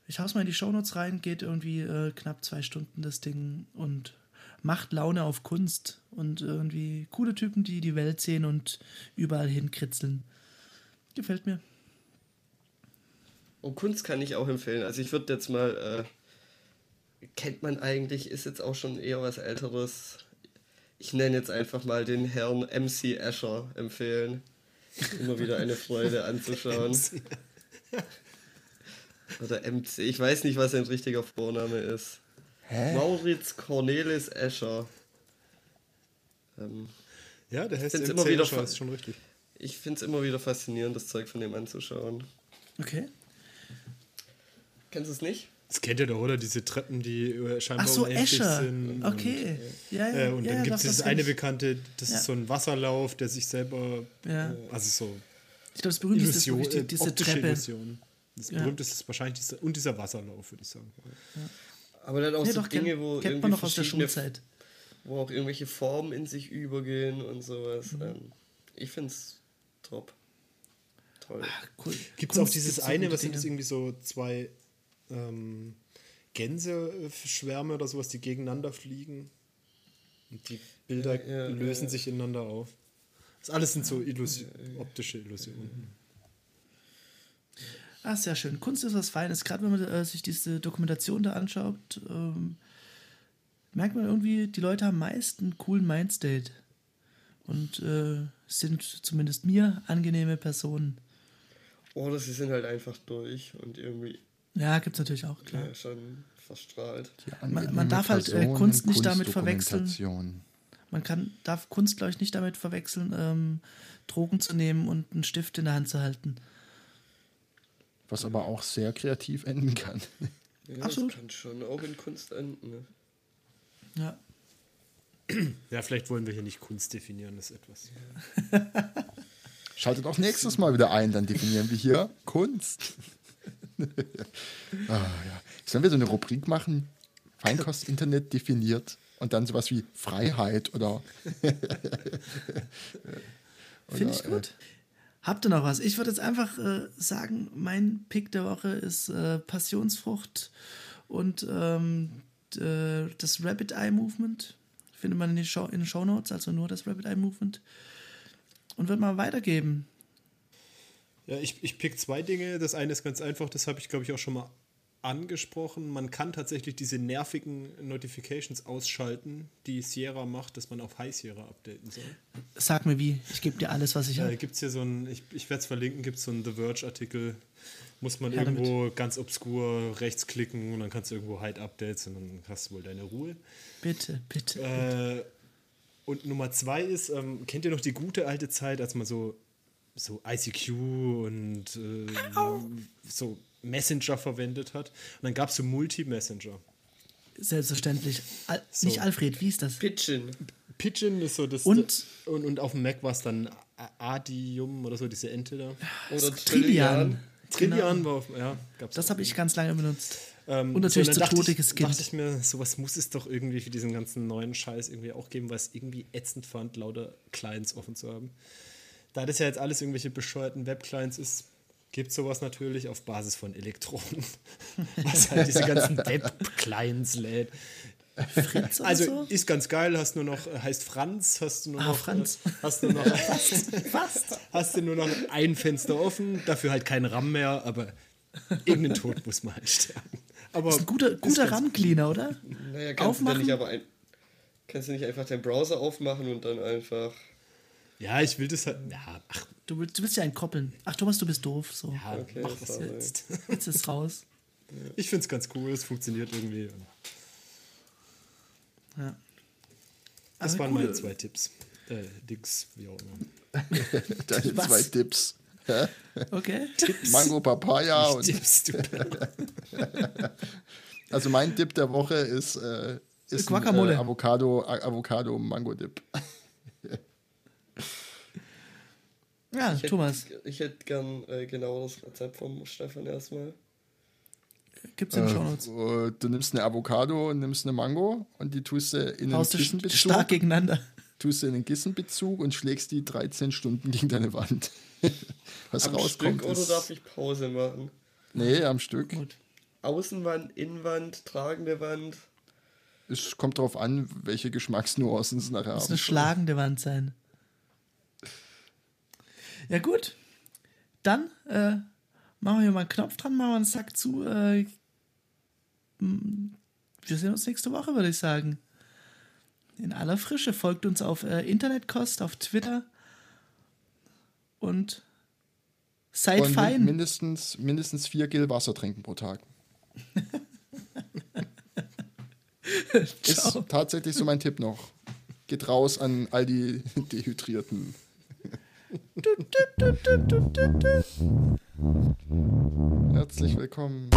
Ich hau's mal in die Shownotes rein, geht irgendwie äh, knapp zwei Stunden das Ding und macht Laune auf Kunst und irgendwie coole Typen, die die Welt sehen und überall hinkritzeln. Gefällt mir. Und Kunst kann ich auch empfehlen. Also ich würde jetzt mal, äh, kennt man eigentlich, ist jetzt auch schon eher was Älteres. Ich nenne jetzt einfach mal den Herrn MC Escher empfehlen. Immer wieder eine Freude [LAUGHS] anzuschauen. [LAUGHS] Oder MC, ich weiß nicht, was sein richtiger Vorname ist. Mauritz Cornelis Escher. Ähm, Ja, der heißt MC immer wieder Escher, ist schon richtig. ich finde es immer wieder faszinierend, das Zeug von dem anzuschauen. Okay. Kennst du es nicht? Das kennt ihr doch, oder? Diese Treppen, die äh, scheinbar Ach so, unendlich Escher. sind. Okay. Ja, Und, ja, äh, und ja, dann ja, gibt es das dieses eine bekannte, das Ja. ist so ein Wasserlauf, der sich selber, Ja. äh, also so Ich glaube, das berühmteste ist Illusion, wirklich äh, die, diese Treppe. Illusion. Das Ja. berühmteste ist wahrscheinlich dieser, und dieser Wasserlauf, würde ich sagen. Aber dann auch Ja, so doch, Dinge, wo kennt man irgendwie noch aus der Schulzeit. wo auch irgendwelche Formen in sich übergehen und sowas. Mhm. Ähm, ich find's top. Toll. Cool. Gibt es auch dieses eine, was sind das irgendwie so zwei ähm, Gänseschwärme oder sowas, die gegeneinander fliegen. Und die Bilder Ja, ja, lösen ja. sich ineinander auf. Das alles sind so Illus optische Illusionen. Ah, sehr schön. Kunst ist was Feines. Gerade wenn man äh, sich diese Dokumentation da anschaut, ähm, merkt man irgendwie, die Leute haben meist einen coolen Mindstate. Und äh, sind zumindest mir angenehme Personen. Oder sie sind halt einfach durch und irgendwie Ja, gibt's natürlich auch, klar. ja, schon verstrahlt. Man- man darf halt, äh, Kunst nicht damit verwechseln. Man kann, darf Kunst, glaube ich, nicht damit verwechseln, ähm, Drogen zu nehmen und einen Stift in der Hand zu halten. Was aber auch sehr kreativ enden kann. Ja, Absolut. Das kann schon auch in Kunst enden. Ne? Ja. Ja, vielleicht wollen wir hier nicht Kunst definieren, das ist etwas. [LAUGHS] Schaltet auch nächstes Mal wieder ein, dann definieren wir hier [LAUGHS] Kunst. [LAUGHS] ah, ja. Sollen wir so eine Rubrik machen? Feinkost-Internet definiert und dann sowas wie Freiheit oder [LAUGHS] Finde ich gut. Habt ihr noch was? Ich würde jetzt einfach äh, sagen, mein Pick der Woche ist äh, Passionsfrucht und ähm, d- das Rabbit Eye Movement. Findet man in den, Show, in den Show Notes, also nur das Rabbit Eye Movement. Und wird mal weitergeben. Ja, ich, ich pick zwei Dinge. Das eine ist ganz einfach, das habe ich, glaube ich, auch schon mal angesprochen. Man kann tatsächlich diese nervigen Notifications ausschalten, die Sierra macht, dass man auf High Sierra updaten soll. Sag mir wie. Ich gebe dir alles, was ich Da habe. gibt es hier so ein, ich, ich werde es verlinken, gibt es so einen The Verge-Artikel. Muss man damit. irgendwo ganz obskur rechts klicken und dann kannst du irgendwo Hide Updates und dann hast du wohl deine Ruhe. Bitte, bitte. Äh, und Nummer zwei ist, ähm, kennt ihr noch die gute alte Zeit, als man so, so ICQ und äh, so Messenger verwendet hat? Und dann gab es so Multi-Messenger. Selbstverständlich. Al So. Nicht Alfred, wie ist das? Pitchin. Pigeon ist so das. Und? und, und auf dem Mac war es dann Adium oder so, diese Ente da. Oder Trillian. Trillian. Genau. war auf. Ja, gab's Das habe ich ganz lange benutzt. Ähm, Und natürlich dann zu dachte Tode ich, geskippt. dachte ich mir, sowas muss es doch irgendwie für diesen ganzen neuen Scheiß irgendwie auch geben, weil es irgendwie ätzend fand, lauter Clients offen zu haben. Da das ja jetzt alles irgendwelche bescheuerten Web-Clients ist, gibt sowas natürlich auf Basis von Elektronen, [LAUGHS] was halt diese ganzen Web-Clients lädt. Fritz Also so? ist ganz geil, hast nur noch, heißt Franz, hast du nur Ah, noch, Franz. äh, hast du noch, [LAUGHS] Fast. hast du nur noch ein Fenster offen, dafür halt kein RAM mehr, aber irgendeinen Tod muss man halt sterben. Aber Das ist ein guter, guter RAM-Cleaner, oder? Naja, kannst Aufmachen? du denn nicht aber ein, kannst du nicht einfach den Browser aufmachen und dann einfach. Ja, ich will das halt, ja, ach, Du, willst- du willst ja einen koppeln. Ach, Thomas, du bist doof. So. ja, Okay, mach was jetzt. [LAUGHS] Jetzt ist raus. Ich finde es ganz cool, es funktioniert irgendwie. Ja. Das Also waren coole- meine zwei Tipps. Äh, Dings, wie auch immer. [LAUGHS] deine Was? zwei Tipps. Okay. Mango Papaya und Tipps, du [LAUGHS] also mein Dip der Woche ist, äh, ist ein, äh, Avocado, Avocado Mango Dip. Ja, Ich hätte, Thomas, Ich hätte gern äh, genau das Rezept vom Stefan erstmal. gibt's in den Shownotes. Äh, du nimmst eine Avocado und nimmst eine Mango und die tust du in Haust st- Kissenbezug, stark gegeneinander. tust du in einen Kissenbezug und schlägst die 13 Stunden gegen deine Wand. [LAUGHS] Was Am rauskommt Stück oder darf ich Pause machen? Nee, am Stück. Gut. Außenwand, Innenwand, tragende Wand. Es kommt darauf an, welche Geschmacksnuancen es nachher Muss haben. eine schlagende Wand sein. Ja, gut. Dann äh, machen wir hier mal einen Knopf dran, machen wir einen Sack zu. Äh, m, wir sehen uns nächste Woche, würde ich sagen. In aller Frische. Folgt uns auf äh, Internetkost, auf Twitter. Und seid Und fein. mindestens, mindestens vier Gill Wasser trinken pro Tag. [LAUGHS] Ist tatsächlich so mein Tipp noch. Geht raus an all die [LAUGHS] Dehydrierten. Herzlich willkommen.